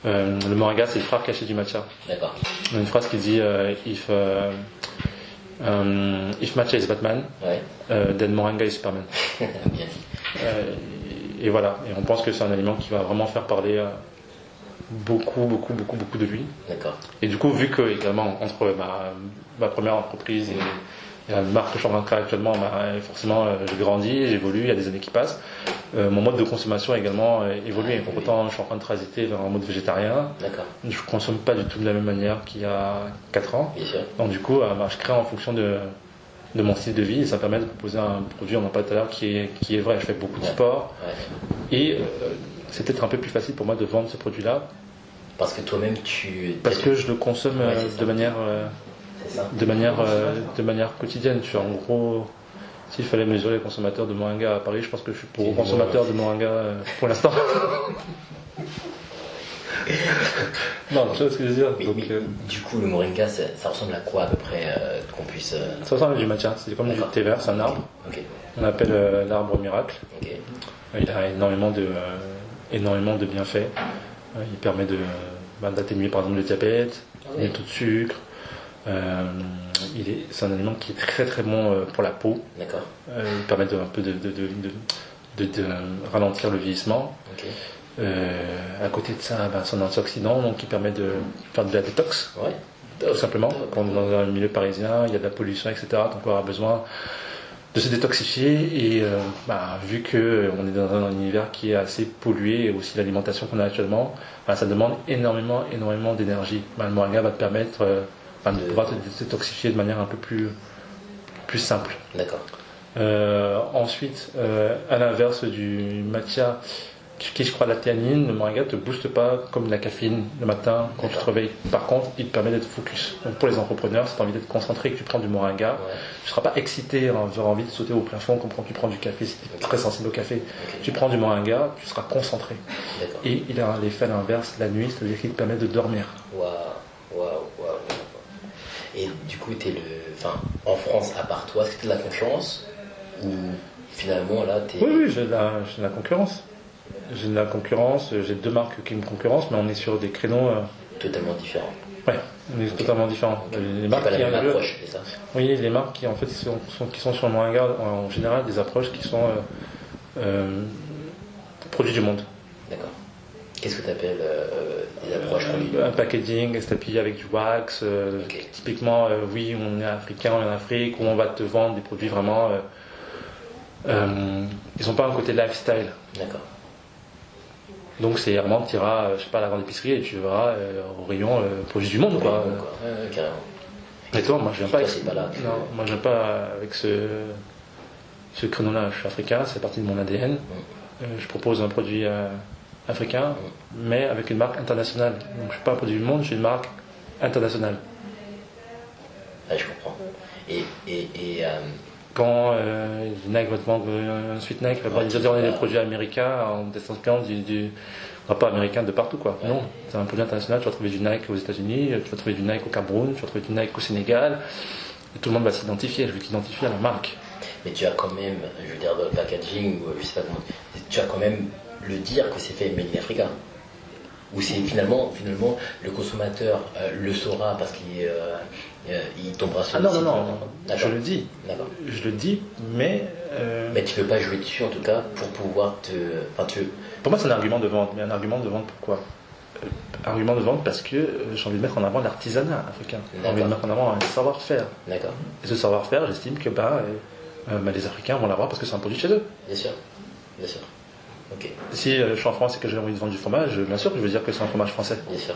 euh, le moringa, c'est le frère caché du matcha. D'accord. Une phrase qui dit if, um, if matcha is Batman, Ouais. then moringa is Superman. Bien dit. Et voilà. Et on pense que c'est un aliment qui va vraiment faire parler beaucoup, beaucoup, beaucoup, beaucoup de lui. D'accord. Et du coup, vu que également entre ma, ma première entreprise et la marque que je suis en train de créer actuellement, bah, forcément, euh, j'ai grandi, j'évolue, il y a des années qui passent. Euh, mon mode de consommation a également euh, évolué. Pour autant, je suis en train de transiter vers un mode végétarien. D'accord. Je consomme pas du tout de la même manière qu'il y a 4 ans. Bien sûr. Donc du coup, bah, je crée en fonction de, de mon style de vie et ça me permet de proposer un produit, on en parlait tout à l'heure, qui est, qui est vrai. Je fais beaucoup de sport Ouais. et euh, c'est peut-être un peu plus facile pour moi de vendre ce produit-là Parce que toi-même, tu. parce que je le consomme Ouais, de manière euh. De manière euh, de manière quotidienne. Tu vois, en gros, s'il fallait mesurer les consommateurs de moringa à Paris, je pense que je suis pour consommateur de moringa euh, pour l'instant. non, tu vois ce que je veux dire. Mais- Donc, mais euh, du coup, le moringa, ça, ça ressemble à quoi à peu près euh, qu'on puisse. euh, ça ressemble à du matcha. C'est comme du thé vert, c'est un arbre. On appelle euh, l'arbre miracle. Il a énormément de euh, énormément de bienfaits. Il permet de bah, d'atténuer par exemple le diabète, Ah le taux de sucre. Euh, il est, c'est un aliment qui est très très bon euh, pour la peau. D'accord. Euh, il permet de, un peu de, de, de, de- de- de ralentir le vieillissement. Euh, à côté de ça, ben, c'est un antioxydant donc qui permet de faire de la détox. Ouais. tout simplement. Quand on est dans un milieu parisien, il y a de la pollution, etc. Donc on aura besoin de se détoxifier. Et euh, bah, vu qu'on est dans un univers qui est assez pollué, et aussi l'alimentation qu'on a actuellement, bah, ça demande énormément, énormément d'énergie. Le moringa va te permettre de pouvoir te détoxifier de manière un peu plus, plus simple. D'accord. Euh, ensuite, euh, à l'inverse du matcha, qui je crois la théanine, le moringa te booste pas comme la caféine le matin quand tu te réveilles. Par contre, il te permet d'être focus. Donc pour les entrepreneurs, si tu as envie d'être concentré et que tu prends du moringa, Ouais. tu ne seras pas excité, hein, tu auras envie de sauter au plafond comme quand tu prends du café, si tu es très sensible au café. Tu prends du moringa, tu seras concentré. Et il a l'effet inverse la nuit, c'est-à-dire qu'il te permet de dormir. Waouh, waouh, waouh. waouh. Et du coup, le. Enfin, en France, à part toi, est-ce que t'es de la concurrence Ou finalement, là, t'es. Oui, oui, j'ai de de la concurrence. J'ai de la concurrence, j'ai deux marques qui me concurrencent, mais on est sur des créneaux. euh, totalement différent. Ouais, on est totalement différents. Les marques pas la qui même approche, c'est ça? Oui, les marques qui en fait sont, sont- qui sont sur le moringa en général des approches qui sont euh, euh, produits du monde. D'accord. Qu'est-ce que t'appelles euh, des approches produits Un packaging établi avec du wax. euh. Typiquement, euh, oui, on est africain, on est en Afrique, où on va te vendre des produits vraiment. euh, euh, ils n'ont pas un côté lifestyle. D'accord. Donc c'est vraiment, tu iras, euh, je sais pas, à la grande épicerie et tu verras euh, au rayon euh, produits du monde, quoi. Ouais, carrément. Et toi, moi je viens pas avec, pas là. non, moi je viens pas avec ce, ce créneau-là. Je suis africain, c'est partie de mon ADN. Euh, je propose un produit euh, africain, mais avec une marque internationale. Donc je suis pas un produit du monde, j'ai une marque internationale. Ah, je comprends. Et, et, et euh, Quand euh, Nike va te vendre un suite Nike, va Ouais, dire on est des produits américains en descendant du, du pas américain de partout quoi. Ouais. Non, c'est un produit international. Tu vas trouver du Nike aux États-Unis, tu vas trouver du Nike au Cameroun, tu vas trouver du Nike au Sénégal. Et tout le monde va s'identifier. Je veux t'identifier à la marque. mais tu as quand même, je veux dire, dans le packaging, ou je sais pas comment, tu as quand même le dire que c'est fait Made in Africa. Ou c'est finalement, finalement, le consommateur euh, le saura parce qu'il euh, euh, il tombera sur Ah le non non site. non, je le dis, je le dis, mais euh, Mais tu peux pas jouer dessus en tout cas pour pouvoir te. Enfin, tu. pour moi c'est un argument de vente. Mais un argument de vente pourquoi? Argument de vente parce que j'ai envie de mettre en avant l'artisanat africain. J'ai envie de mettre en avant un savoir-faire. D'accord. Et ce savoir-faire, j'estime que bah, bah, les Africains vont l'avoir parce que c'est un produit de chez eux. Bien sûr. Bien sûr. Si je suis en France et que j'ai envie de vendre du fromage, bien sûr que je veux dire que c'est un fromage français. Bien sûr.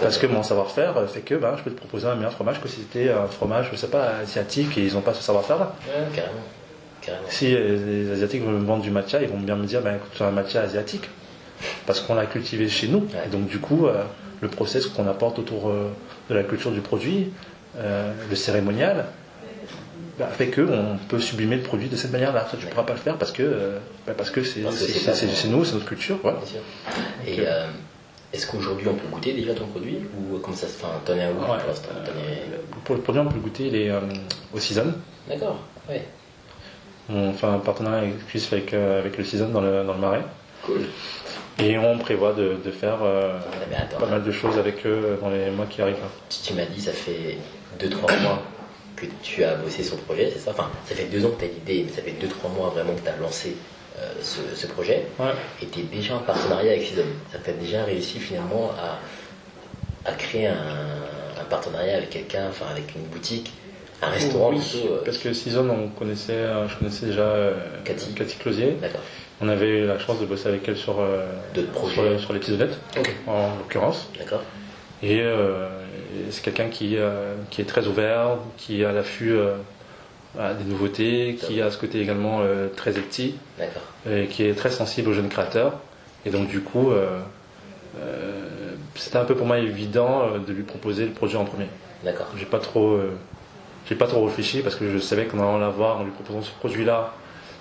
Parce que mon savoir-faire fait que bah, je peux te proposer un meilleur fromage que si c'était un fromage, je sais pas, asiatique et ils n'ont pas ce savoir-faire-là. Ouais, carrément. Carrément. Si euh, les Asiatiques veulent me vendre du matcha, ils vont bien me dire bah, écoute, c'est un matcha asiatique. Parce qu'on l'a cultivé chez nous. Ouais. Et donc, du coup, euh, le process qu'on apporte autour euh, de la culture du produit, euh, le cérémonial, bah, fait qu'on peut sublimer le produit de cette manière-là. Ça, tu ne pourras pas le faire parce que euh, bah, parce que c'est nous, c'est notre culture. Et Ok. euh, est-ce qu'aujourd'hui on peut goûter déjà ton produit Ou comme ça se fait? T'en es à où? Ouais. pour l'instant le produit, on peut le goûter, il est euh, au Season. D'accord. Ouais. On fait un partenariat exclusif avec, euh, avec le Season dans le, dans le Marais. Cool. Et on prévoit de, de faire euh, Ah, attends. pas mal de choses avec eux dans les mois qui arrivent. Tu, tu m'as dit ça fait 2-3 mois que tu as bossé sur le projet, c'est ça? Enfin, ça fait 2 ans que tu as l'idée, mais ça fait 2-3 mois vraiment que tu as lancé euh, ce, ce projet. Ouais. Et tu es déjà en partenariat avec Season. Ça t'a déjà réussi finalement à, à créer un, un partenariat avec quelqu'un, enfin avec une boutique, un restaurant Oui, plutôt. euh, parce que Season, on connaissait, euh, je connaissais déjà euh, Cathy. Closier. On avait eu la chance de bosser avec elle sur, sur, sur les petites honnêtes, Ok. en l'occurrence. D'accord. Et, euh, c'est quelqu'un qui, euh, qui est très ouvert, qui est à l'affût euh, à des nouveautés, qui a ce côté également euh, très petit, et qui est très sensible aux jeunes créateurs. Et donc du coup, euh, euh, c'était un peu pour moi évident euh, de lui proposer le projet en premier. D'accord. J'ai pas trop, euh, j'ai pas trop réfléchi parce que je savais qu'en allant la voir en lui proposant ce produit-là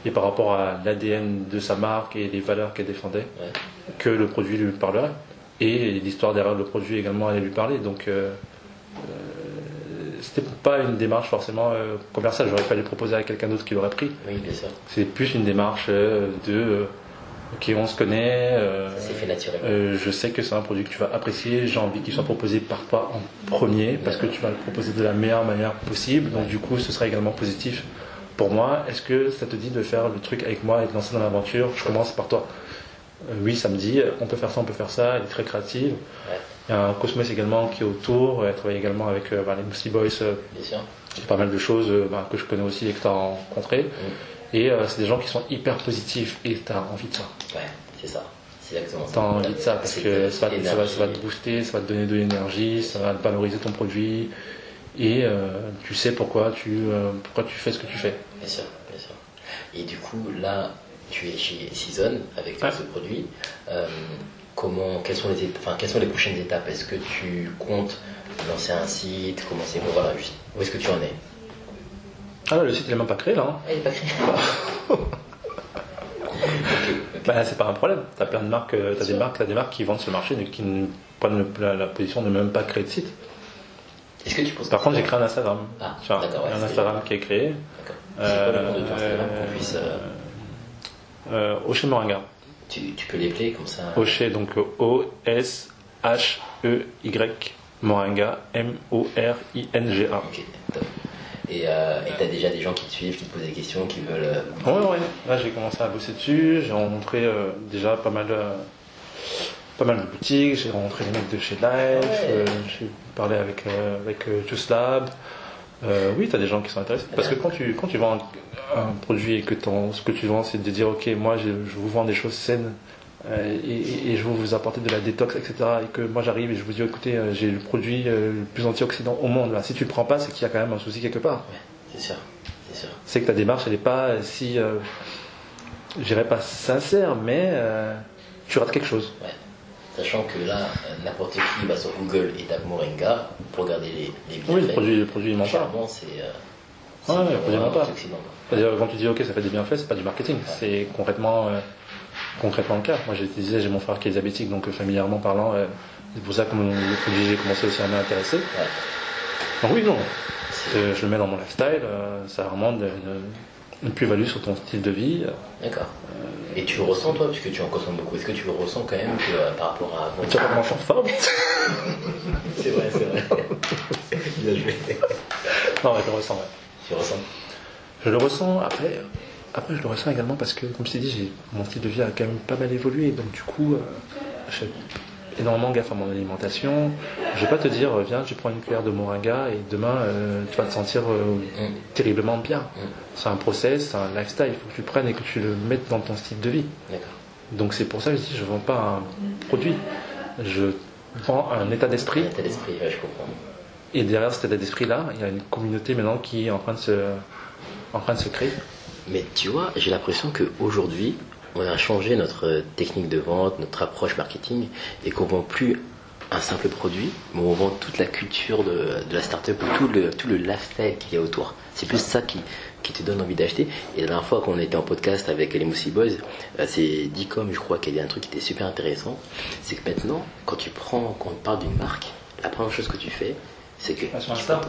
et par rapport à l'ADN de sa marque et les valeurs qu'elle défendait, Ouais. que le produit lui parlerait et l'histoire derrière le produit également allait lui parler. Donc euh, euh, c'était pas une démarche forcément euh, commerciale. J'aurais pas lui proposer à quelqu'un d'autre qui l'aurait pris. Oui, bien sûr. C'est plus une démarche euh, de euh, ok, on se connaît, Ça s'est fait euh, je sais que c'est un produit que tu vas apprécier, j'ai envie qu'il soit proposé par toi en premier, parce que tu vas le proposer de la meilleure manière possible, donc du coup ce sera également positif pour moi. Est-ce que ça te dit de faire le truc avec moi et de lancer dans l'aventure? Je commence par toi. Euh, oui, ça me dit, on peut faire ça, on peut faire ça, elle est très créative. Ouais. Il y a un Cosmos également qui est autour, elle travaille également avec euh, bah, les Mousty Boys, euh, Bien sûr. il y a pas mal de choses bah, que je connais aussi et que tu as rencontrées. Et euh, c'est des gens qui sont hyper positifs et tu as envie de ça. Ouais, c'est ça. C'est exactement ça. Tu as envie de ça parce que ça va, ça, va, ça va te booster, ça va te donner de l'énergie, ça va valoriser ton produit et euh, tu sais pourquoi tu, euh, pourquoi tu fais ce que tu fais. Bien sûr, bien sûr. Et du coup, là, tu es chez Season avec Ouais. ce produit. Euh, comment, quelles sont les étapes, enfin, quelles sont les prochaines étapes? Est-ce que tu comptes lancer un site? Commencer voilà, juste, où est-ce que tu en es? Ah, le site il est même pas créé là. hein. Ah, il est pas créé. Bah, c'est pas un problème. Tu as plein de marques, tu as des marques, t'as des marques qui vendent sur le marché mais qui ne prennent la, la position de même pas créer de site. Est-ce que tu penses Par contre, j'ai créé un Instagram. Ah, d'accord, ouais, un Instagram qui est créé. D'accord. C'est quoi le nom de ton Instagram Euh, qu'on puisse. euh, Euh, Moringa. tu, tu peux les player comme ça Oché, donc O-S-H-E-Y Moringa, M-O-R-I-N-G-A. Ok, top. Et euh, et t'as déjà des gens qui te suivent, qui te posent des questions, qui veulent. euh, Ouais, ouais. Là, j'ai commencé à bosser dessus. J'ai rencontré euh, déjà pas mal, euh, pas mal de boutiques. J'ai rencontré les mecs de chez Life. Ouais. euh, j'ai parlé avec, euh, avec euh, Just Lab. Euh, oui, tu as des gens qui sont intéressés. Parce que quand tu, quand tu vends un, un produit et que ton, ce que tu vends, c'est de dire, OK, moi, je, je vous vends des choses saines euh, et, je veux vous apporter de la détox, etc. Et que moi, j'arrive et je vous dis, écoutez, euh, j'ai le produit le plus antioxydant au monde. Là. Si tu le prends pas, c'est qu'il y a quand même un souci quelque part Ouais, c'est sûr, c'est sûr. c'est que ta démarche, elle n'est pas si, je dirais pas sincère, mais tu rates quelque chose. Ouais. Sachant que là, n'importe qui va sur Google et tape Moringa pour regarder les, les Oui, le bienfaits. produit, le produit. Clairement, c'est. euh, Ouais, le produit. C'est-à-dire, quand tu dis, ok, ça fait des bienfaits, c'est pas du marketing, c'est concrètement, euh, concrètement le cas. Moi, te disais, j'ai mon frère qui est diabétique, donc euh, familièrement parlant, euh, c'est pour ça que le produit, j'ai commencé aussi à m'intéresser. Ouais. Donc oui, non, je le mets dans mon lifestyle, ça a vraiment de- de- une plus-value sur ton style de vie. D'accord. Et tu le ressens toi, puisque tu en consommes beaucoup, est-ce que tu le ressens quand même que, euh, par rapport à avant? Tu suis en forme C'est vrai, c'est vrai. Bien joué. Non, je le ressens, ouais. Tu le ressens? Je le ressens, après, après je le ressens également parce que, comme je t'ai dit, j'ai, mon style de vie a quand même pas mal évolué. Donc du coup, euh, je énormément gaffe à mon alimentation. Je vais pas te dire, euh, viens, tu prends une cuillère de moringa et demain, euh, tu vas te sentir euh, Mm. terriblement bien. Mm. C'est un process, c'est un lifestyle. Il faut que tu prennes et que tu le mettes dans ton style de vie. Donc c'est pour ça que je dis, je vends pas un produit. Je vends un état d'esprit. Un état d'esprit, ouais, je comprends. Et derrière cet état d'esprit-là, il y a une communauté maintenant qui est en train de se, en train de se créer. Mais tu vois, j'ai l'impression qu'aujourd'hui, on a changé notre technique de vente, notre approche marketing, et qu'on vend plus un simple produit, mais on vend toute la culture de, de la startup ou tout le, tout le lifestyle qu'il y a autour. C'est plus ça qui, qui te donne envie d'acheter. Et la dernière fois qu'on était en podcast avec les Moussi Boys, euh, c'est Dicom, je crois, qui a dit un truc qui était super intéressant. C'est que maintenant, quand tu prends, quand on parle d'une marque, la première chose que tu fais, c'est que.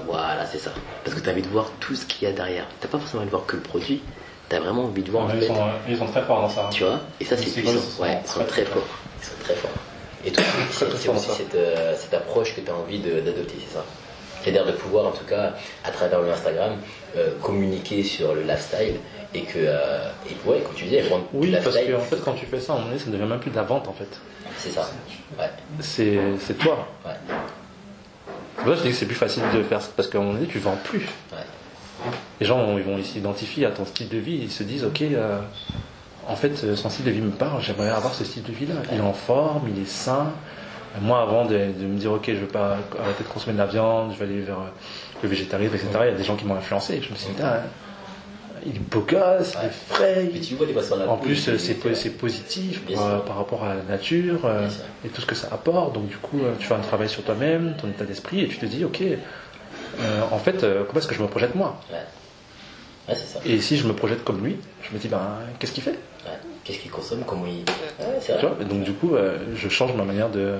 Voilà, c'est ça. Parce que tu as envie de voir tout ce qu'il y a derrière. T'as pas forcément envie de voir que le produit, tu as vraiment envie de voir en ils, fait. sont, ils sont très forts dans ça. Tu vois Et ça, c'est puissant. sont Ouais, ils sont très, forts. Ils sont très forts. Et toi, c'est aussi cette, euh, cette approche que tu as envie d'adopter, c'est ça C'est-à-dire de pouvoir, en tout cas, à travers le Instagram, euh, communiquer sur le lifestyle et que, euh, et que, ouais, comme tu disais, vendre Oui, parce lifestyle, qu'en fait, quand tu fais ça, à un moment donné, ça ne devient même plus de la vente, en fait. c'est ça. Ouais, C'est, toi. ouais, que je dis que c'est plus facile de faire ça, parce qu'à un moment donné, tu vends plus. ouais. Les gens, ils vont s'identifier à ton style de vie, ils se disent, ok, euh, en fait, euh, son style de vie me parle, j'aimerais avoir ce style de vie-là. Il est en forme, il est sain. Moi, avant de, de me dire, ok, je veux pas arrêter de consommer de la viande, je vais aller vers euh, le végétarisme, etc., il y a des gens qui m'ont influencé. Je me suis dit, Putain, il est beau gosse, il est frais, il- tu vois, la En plus, c'est- positif par, rapport à la nature euh, et tout ce que ça apporte. Donc, du coup, tu fais un travail sur toi-même, ton état d'esprit, et tu te dis, ok, euh, en fait, euh, comment est-ce que je me projette moi Ouais, ouais c'est ça. Et si je me projette comme lui, je me dis, ben, qu'est-ce qu'il fait Ouais. Qu'est-ce qu'ils consomment, comment c'est Tu vois Et donc, du coup, euh, je change ma manière de.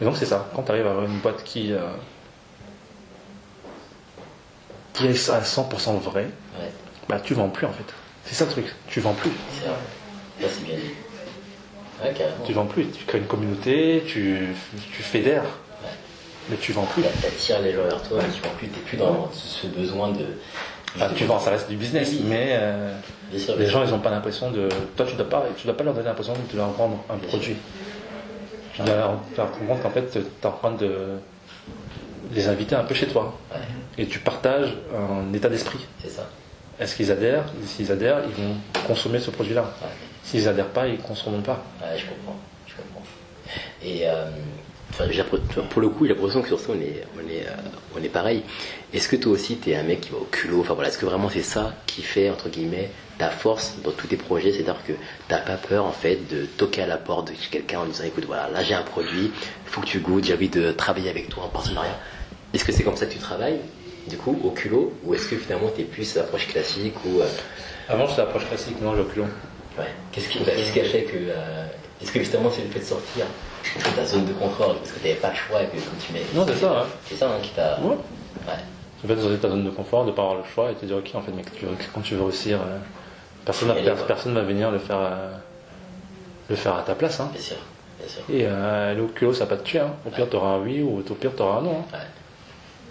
Et donc, c'est ça. Quand tu arrives à avoir une boîte qui, euh, qui est à 100% vrai, Ouais, bah, tu vends plus en fait. C'est ça le truc, tu vends plus. c'est vrai. Ça, c'est bien dit. Ouais, carrément. Tu vends plus, tu crées une communauté, tu, tu fédères, mais tu vends plus. Tu attires les gens vers toi, mais tu vois plus, t'es plus dans ce besoin de. Enfin, tu vends, ça reste du business, Oui. mais euh, sûr, les gens, ils n'ont pas l'impression de. Toi, tu dois pas, tu dois pas leur donner l'impression de leur vendre un produit. Tu dois leur faire comprendre qu'en fait, tu es en train de les inviter un peu chez toi. Ouais, Et tu partages un état d'esprit. c'est ça. Est-ce qu'ils adhèrent? S'ils adhèrent, ils vont consommer ce produit-là. Ouais. S'ils adhèrent pas, ils ne consommeront pas. Ouais, je comprends, je comprends. Et euh, enfin, pour le coup, j'ai l'impression que sur ça, on est, on est, euh, on est pareil. Est-ce que toi aussi, tu es un mec qui va au culot? Enfin voilà, est-ce que vraiment c'est ça qui fait, entre guillemets, ta force dans tous tes projets? C'est-à-dire que t'as pas peur, en fait, de toquer à la porte de quelqu'un en disant, écoute, voilà, là j'ai un produit, faut que tu goûtes, j'ai envie de travailler avec toi en partenariat. Est-ce que c'est comme ça que tu travailles, du coup, au culot? Ou est-ce que finalement, tu es plus approche classique ou... euh, Avant, c'était l'approche classique, non, le culot. Ouais. Qu'est-ce qui, bah, qu'est-ce qui a fait que. euh, est-ce que justement c'est le fait de sortir de ta zone de confort parce que tu n'avais pas le choix et que quand tu mets. Non, c'est ça, ouais. C'est ça hein, qui t'a. Ouais. Ouais. En fait, dans ta zone de confort, de pas avoir le choix et te dire, ok, en fait, veux- quand tu veux réussir, euh, personne ne va personne va venir le faire, euh, le faire à ta place. Hein. Bien sûr, bien sûr. Et euh, au culot, ça va pas te tuer. Hein. Au pire, tu auras un oui ou au pire, tu auras un non. hein. Ouais.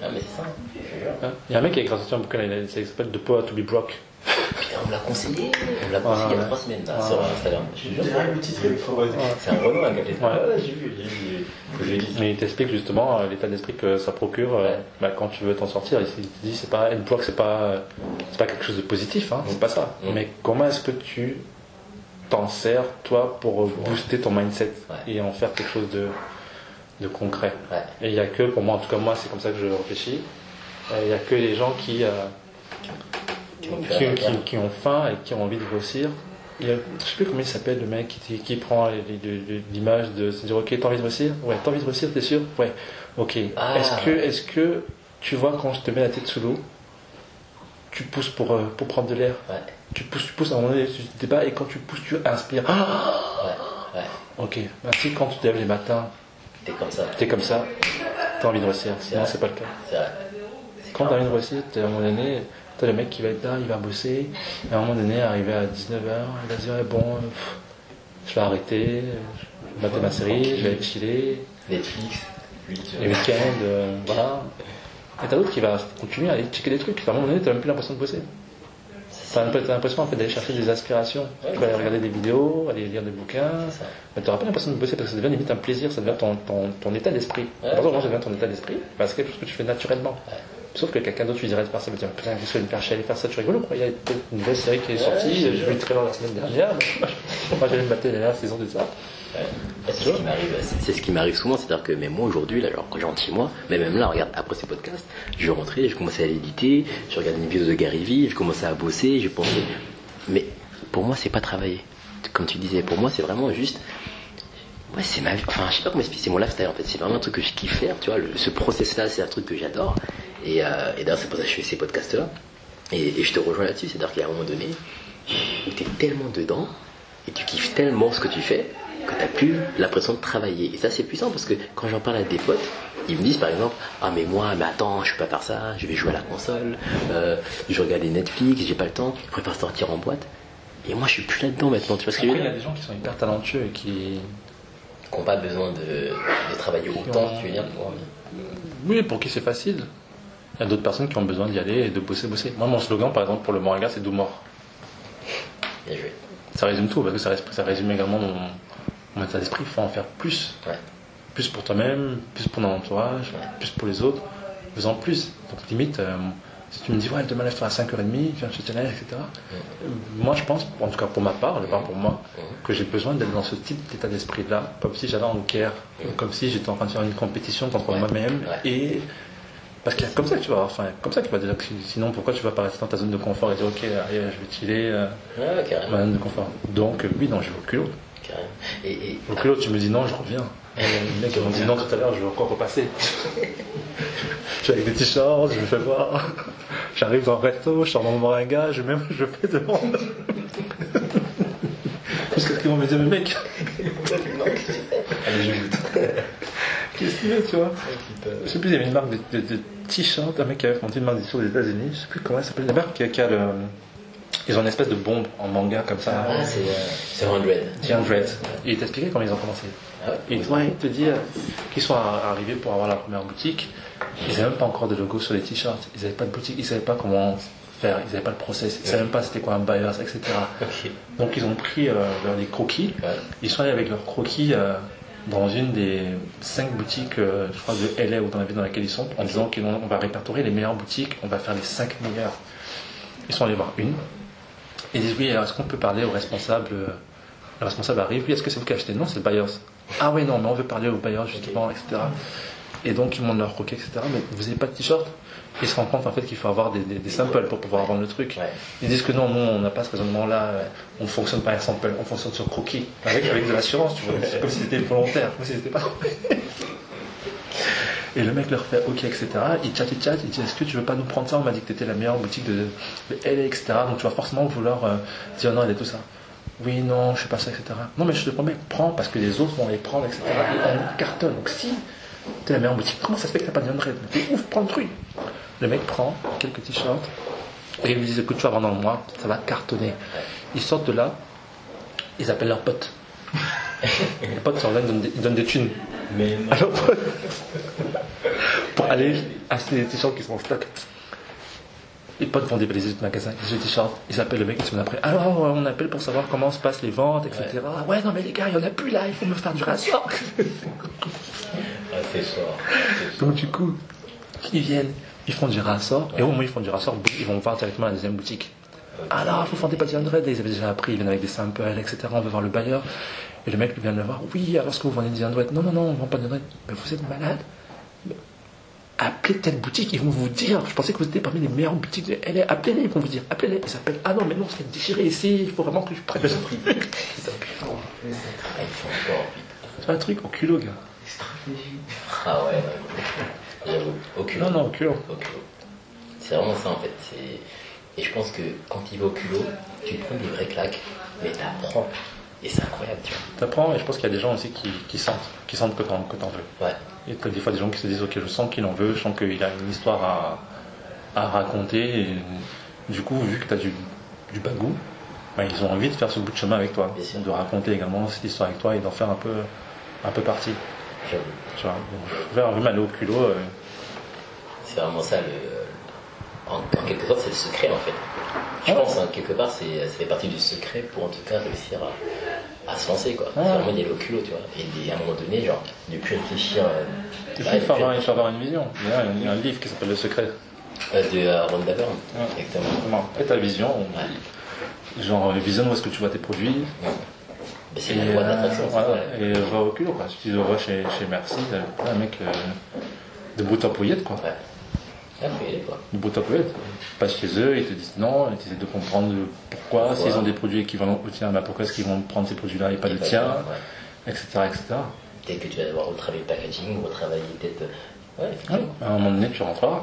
Ah, mais c'est ça. Hein. Il y a un mec qui a écrit un bouquin, ça s'appelle The Power to be Broke. Putain, on me l'a conseillé. On me l'a conseillé il y a trois semaines là, Ouais. sur Instagram. C'est un Renault, un gars. Ouais. Ouais, j'ai vu. Faut que je dise. Mais il t'explique justement euh, l'état d'esprit que ça procure euh, Ouais. bah, quand tu veux t'en sortir. Il te dit c'est pas être broke, c'est pas euh, c'est pas quelque chose de positif, hein, c'est pas ça. Mm. Mais comment est-ce que tu t'en sers toi pour booster ton mindset Ouais. et en faire quelque chose de de concret? Ouais. Et il y a que pour moi, en tout cas moi, c'est comme ça que je réfléchis. Il y a que les gens qui euh, Qui ont faim et qui ont envie de grossir. Il y a, je sais plus comment il s'appelle le mec qui, qui prend l'image de se dire ok t'as envie de grossir? Ouais t'as envie de grossir t'es sûr? Ouais. Ok. Ah. est-ce que est-ce que tu vois quand je te mets la tête sous l'eau tu pousses pour euh, pour prendre de l'air? Ouais, tu pousses tu pousses à un moment donné tu te débats et quand tu pousses tu inspires. Ah ouais, ouais. ok. Merci. Quand tu te lèves les matins T'es comme ça. t'es comme ça. T'as envie de grossir. Sinon c'est pas le cas. C'est vrai. Quand t'as grossir, t'es à un moment donné, t'as le mec qui va être là, il va bosser, et à un moment donné, arrivé à 19h, il va se dire, eh bon, pff, je vais arrêter, je vais mater ma série, je vais aller chiller, Netflix, les week-ends, euh, voilà. Et t'as l'autre qui va continuer à aller checker des trucs, à un moment donné, t'as même plus l'impression de bosser. T'as l'impression en fait d'aller chercher des aspirations. tu vas aller regarder des vidéos, aller lire des bouquins, mais tu n'auras pas l'impression de bosser parce que ça devient limite un plaisir, ça devient ton, ton, ton état d'esprit. Ouais. Par exemple, moi, ça devient ton état d'esprit, parce que c'est quelque chose que tu fais naturellement. Ouais. Sauf que quelqu'un d'autre lui dirait de faire ça, il va dire putain, qu'est-ce que chier à aller faire ça, tu rigoles ou quoi? Il y a peut-être une nouvelle série qui est sortie, j'ai vu le trailer la semaine dernière, moi j'allais me battre la dernière saison de ça. C'est ce qui m'arrive, ce qui m'arrive souvent, c'est-à-dire que même moi aujourd'hui, là, alors quand j'ai chez moi, mais même là, regarde, après ces podcasts, je rentrer, je commence à l'éditer, je regarde une vidéo de Gary Vee, je commence à bosser, je pense, mais pour moi, c'est pas travailler. Comme tu disais, pour moi, c'est vraiment juste, ouais, c'est ma vie, enfin, je sais pas comment expliquer, c'est mon lifestyle en fait, c'est vraiment un truc que je kiffe faire, tu vois, le- ce process-là, c'est un truc que j'adore, et, euh, et d'ailleurs, c'est pour ça que je fais ces podcasts-là, et, et je te rejoins là-dessus, c'est-à-dire qu'il y a un moment donné où tu es tellement dedans, et tu kiffes tellement ce que tu fais que tu plus l'impression de travailler. Et ça, c'est puissant parce que quand j'en parle à des potes, ils me disent par exemple Ah, mais moi, mais attends, je peux pas faire ça, je vais jouer à la console, euh, je regarde les Netflix, j'ai pas le temps, je préfère sortir en boîte. Et moi, je suis plus là-dedans maintenant, tu vois ce que je veux il y a dire des gens qui sont hyper talentueux et qui. Qui n'ont pas besoin de, de travailler autant, tu veux dire, pour. Oui, pour qui c'est facile. Il y a d'autres personnes qui ont besoin d'y aller et de bosser, bosser. Moi, mon slogan, par exemple, pour le Moringa, c'est Doumor. Bien joué. Ça résume tout, parce que ça, rés- ça résume également mon, mon état d'esprit. Il faut en faire plus. Ouais. Plus pour toi-même, plus pour ton entourage, Ouais. plus pour les autres. Faisant plus. Donc, limite, euh, si tu me dis, ouais, demain, lève-toi à 5h30, viens chez Chanel, etc. Moi, je pense, en tout cas pour ma part, je parle pour moi, que j'ai besoin d'être dans ce type d'état d'esprit-là, comme si j'allais en guerre, comme si j'étais en train de faire une compétition contre Ouais. moi-même. Ouais. Et parce qu'il y a comme ça que tu vas, enfin, comme ça que tu vas dire que sinon, pourquoi tu vas pas rester dans ta zone de confort et dire, ok, allez, je vais chiller, euh, Ouais, carrément. ma zone de confort. Donc, euh, oui, non, je vais au culot. carrément. Et, et- Au culot, tu me dis non, je reviens. Et les mecs, ils m'ont dit non tout à l'heure, je vais encore repasser. je suis avec des t-shirts, je me fais voir. J'arrive dans le resto, je sors dans mon moringa, je, même, je fais demande. Parce que qu'ils vont me dire, mais mec, Allez, je goûte. Qu'est-ce qu'il fait, tu vois Je sais plus, il y avait une marque de, de- de t-shirts, un mec qui avait monté une marque d'édition aux États-Unis, je sais plus comment elle s'appelle, la marque qui a, qui a le. Ils ont une espèce de bombe en manga comme ça. Ah, c'est euh, c'est 100. 100. Et il t'expliquait comment ils ont commencé. Ah ouais. Et ouais, il te dit euh, qu'ils sont ar- arrivés pour avoir la première boutique. Ils n'avaient même pas encore de logo sur les t-shirts. Ils n'avaient pas de boutique. Ils savaient pas comment faire. Ils n'avaient pas le process. Ils savaient même pas c'était quoi un buyer, etc. Donc ils ont pris euh, leurs- des croquis. Ouais. Ils sont allés avec leurs croquis euh, dans une des cinq boutiques, euh, je crois, de LA ou dans la ville dans laquelle ils sont, en disant qu'on va répertorier les meilleures boutiques, on va faire les cinq meilleures. Ils sont allés voir une. Ils disent oui, alors est-ce qu'on peut parler au responsable euh, Le responsable arrive, oui, est-ce que c'est vous qui achetez? Non, c'est le buyers. Ah oui, non, mais on veut parler au buyers justement, etc. Et donc ils montrent leur croquis, etc. Mais vous n'avez pas de t-shirt Ils se rendent compte en fait qu'il faut avoir des, des- des samples pour pouvoir vendre le truc. Ouais. Ils disent que non, nous on n'a pas ce raisonnement-là, on fonctionne pas avec sample, on fonctionne sur croquis, avec, avec de l'assurance, tu vois. C'est comme si c'était volontaire, comme si c'était pas. Et le mec leur fait OK, etc. Il chatte, il chatte, il dit Est-ce que tu veux pas nous prendre ça? On m'a dit que tu étais la meilleure boutique de, de LA, etc. Donc tu vas forcément vouloir euh, dire non, il est tout ça. Oui, non, je suis pas ça, etc. Non, mais je te promets, prends parce que les autres vont les prendre, etc. Et on cartonne. Donc si t'es la meilleure boutique, comment ça se fait que t'as pas de 100 T'es ouf, prends le truc. Le mec prend quelques t-shirts et ils lui disent écoute, tu vas vendre dans le mois, ça va cartonner. Ils sortent de là, ils appellent leurs potes. les potes sont là, ils donnent des, ils donnent des thunes Mais non. à leurs potes pour aller acheter des t-shirts qui sont en stock. Les potes vont débalayer les magasins, ils t-shirts, ils appellent le mec une semaine après. Alors, ouais, on appelle pour savoir comment se passent les ventes, etc. Ah Ouais, non, mais les gars, il y en a plus là, il faut me faire du rassort. Ah, fort. Donc, du coup, ils viennent, ils font du rassort, et au moment où ils font du rassort, ils vont voir directement à la deuxième boutique. Alors, vous vendez pas du 100, ils avaient déjà appris, ils viennent avec des samples, etc. On veut voir le bailleur. Et le mec vient le voir. Oui, alors est-ce que vous vendez du 100 Non, non, non, on vend pas de 100. Mais vous êtes malade? Appelez telle boutique, ils vont vous dire. Je pensais que vous étiez parmi les meilleures boutiques de LA. Appelez-les, ils vont vous dire. Appelez-les. Ils s'appellent. Ah non, mais non, c'est déchiré ici, il faut vraiment que je prenne le prix. Ah. C'est un truc au culot, gars. Ah ouais. J'avoue. Au culot. Non, non, au culot. C'est vraiment ça en fait. Et je pense que quand il va au culot, tu prends des vraies claques, mais t'apprends. Et c'est incroyable, tu T'apprends, et je pense qu'il y a des gens aussi qui, qui sentent, qui sentent que t'en, que t'en veux. vois. Ouais. Et t'as des fois des gens qui se disent ok je sens qu'il en veut, je sens qu'il a une histoire à, à raconter et du coup vu que tu as du, du bagou, bah, ils ont envie de faire ce bout de chemin avec toi, de raconter également cette histoire avec toi et d'en faire un peu, un peu partie. Vois. Donc, je vais vraiment aller au culot. euh, C'est vraiment ça le. En, en quelque sorte, c'est le secret en fait. Je Ouais. pense, hein, quelque part, c'est, ça fait partie du secret pour en tout cas réussir à, à se lancer quoi. Ouais. C'est vraiment au culot, tu vois. Et à un moment donné, genre, ne plus réfléchir. euh, il bah, faut, avoir, il faut avoir une vision. Il y a un, il y a un livre qui s'appelle Le Secret. Euh, de euh, Rhonda Byrne. Ouais. Exactement. Comment? Et ta vision, genre euh, visionne où est-ce que tu vois tes produits. Mais c'est la loi de euh, l'attraction. voilà, c'est et va au culot quoi. Si tu vois chez, chez Merci, t'as un mec euh, de bout en pouillette quoi. Ouais. Ah, de bout en pouillette. Tu passes chez eux, ils te disent non, tu essaies de comprendre pourquoi, Pourquoi. s'ils ont des produits équivalents au tien, bah pourquoi est-ce qu'ils vont prendre ces produits-là et pas le pas tien, ouais. etc., etc. Peut-être que tu vas devoir retravailler le packaging, retravailler peut-être. euh, Ouais, Ouais, effectivement. À un moment donné, tu rentreras.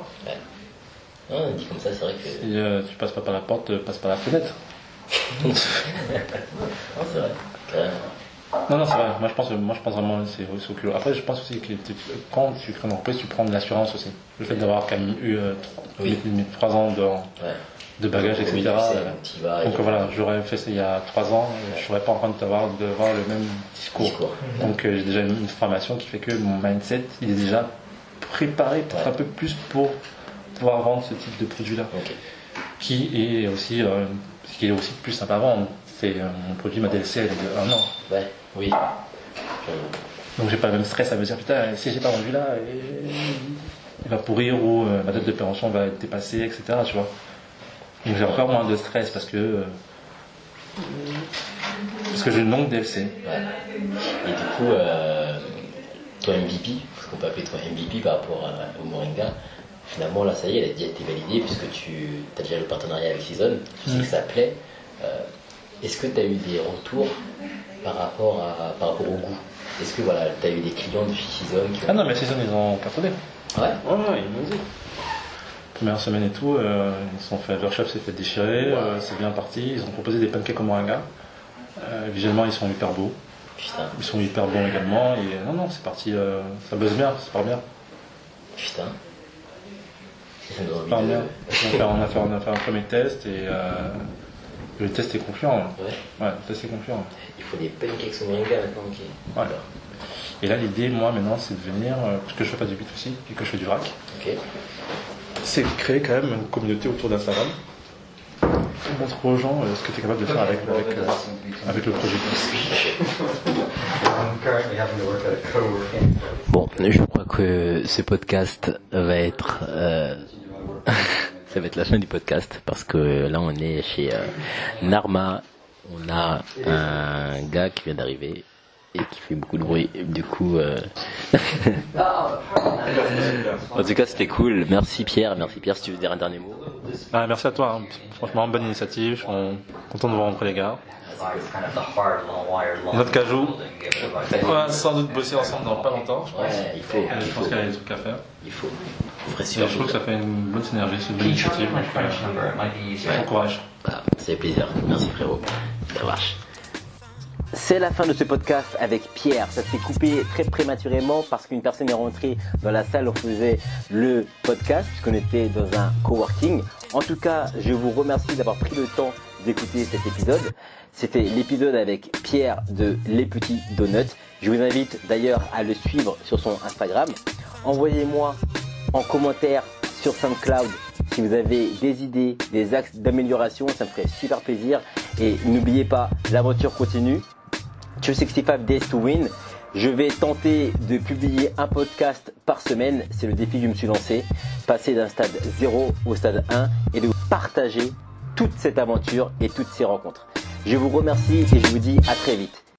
Ah, dit comme ça, c'est vrai que. Si euh, tu passes pas par la porte, euh, passe par la fenêtre. Non, c'est vrai. Non, non, c'est vrai. Moi, je pense, moi, je pense vraiment c'est au culot. Après, je pense aussi que quand tu crées une entreprise, tu prends de l'assurance aussi. Le fait d'avoir quand même eu euh, trois- Oui. mes- mes trois ans de, Ouais. de bagages, etc. euh, vas, Donc et- voilà, j'aurais fait ça il y a trois ans, et je serais pas en train de de voir le même discours. Discours. Donc euh, j'ai déjà une, une formation qui fait que mon mindset il est déjà préparé peut-être Ouais. un peu plus pour pouvoir vendre ce type de produit-là, qui est aussi euh, ce qui est aussi plus simple à vendre. C'est euh, mon produit ma DLC elle est de un an, Ouais, oui. J'avoue. donc j'ai pas le même stress à me dire putain si j'ai pas vendu là, et- il va pourrir ou euh, ma date de péremption va être dépassée, etc. Tu vois. Donc j'ai encore moins de stress parce que euh, parce que j'ai une longue DLC. Ouais. Et du coup, euh, toi MVP, parce qu'on peut appeler toi MVP par rapport à- au Moringa, finalement là ça y est, elle a déjà été validée puisque tu as déjà le partenariat avec Season, tu sais Mm. que ça plaît. Euh, Est-ce que tu as eu des retours par rapport, à, par rapport au goût? Est-ce que voilà, tu as eu des clients de Season qui ont... Ah non mais Season ils ont cartonné. Ouais? Ouais, ouais, ils m'ont dit. Première semaine et tout, euh, ils sont fait, leur chef s'est fait déchirer, euh, c'est bien parti. Ils ont proposé des pancakes au moringa. Euh, visuellement, ils sont hyper beaux. Putain, Ils sont hyper bons également. Et non, non, c'est parti, euh, ça buzz bien, ça part bien. putain. Ça part bien. On a fait, on a fait, on a fait un premier test et, euh, Le test est confiant. Ouais. Ouais, le test est confiant. Il faut des pancakes au moringa maintenant, ok. Ouais. Et là, l'idée, moi, maintenant, c'est de venir, euh, parce que je fais pas du B2C et que je fais du vrac, Ok. c'est de créer quand même une communauté autour d'Instagram. Pour montrer aux gens euh, ce que tu es capable de faire avec, avec, euh, avec le projet. I'm currently having to work at a co-working. Bon, je crois que ce podcast va être... ça va être la fin du podcast parce que là on est chez euh, Narma. On a un gars qui vient d'arriver et qui fait beaucoup de bruit. Du coup... euh, en tout cas c'était cool. Merci Pierre. Merci Pierre si tu veux dire un dernier mot. Ah, merci à toi, hein. franchement, bonne initiative. Je suis content de vous rencontrer, les gars. Notre cajou, on va sans doute bosser ensemble dans pas longtemps. Je pense, Ouais, il faut. Et Il je pense qu'il y a des trucs à faire. Il faut. Super je trouve que ça fait une bonne synergie, c'est une bonne initiative. t'encourage. Voilà, c'est plaisir. Merci frérot. Ça marche. C'est la fin de ce podcast avec Pierre. Ça s'est coupé très prématurément parce qu'une personne est rentrée dans la salle où on faisait le podcast, puisqu'on était dans un coworking. En tout cas, je vous remercie d'avoir pris le temps d'écouter cet épisode. C'était l'épisode avec Pierre de Les Petits Donuts. Je vous invite d'ailleurs à le suivre sur son Instagram. Envoyez-moi en commentaire sur SoundCloud si vous avez des idées, des axes d'amélioration, ça me ferait super plaisir. Et n'oubliez pas, l'aventure continue. 265 Days to Win. Je vais tenter de publier un podcast par semaine. C'est le défi que je me suis lancé. Passer d'un stade 0 au stade 1 et de partager toute cette aventure et toutes ces rencontres. Je vous remercie et je vous dis à très vite.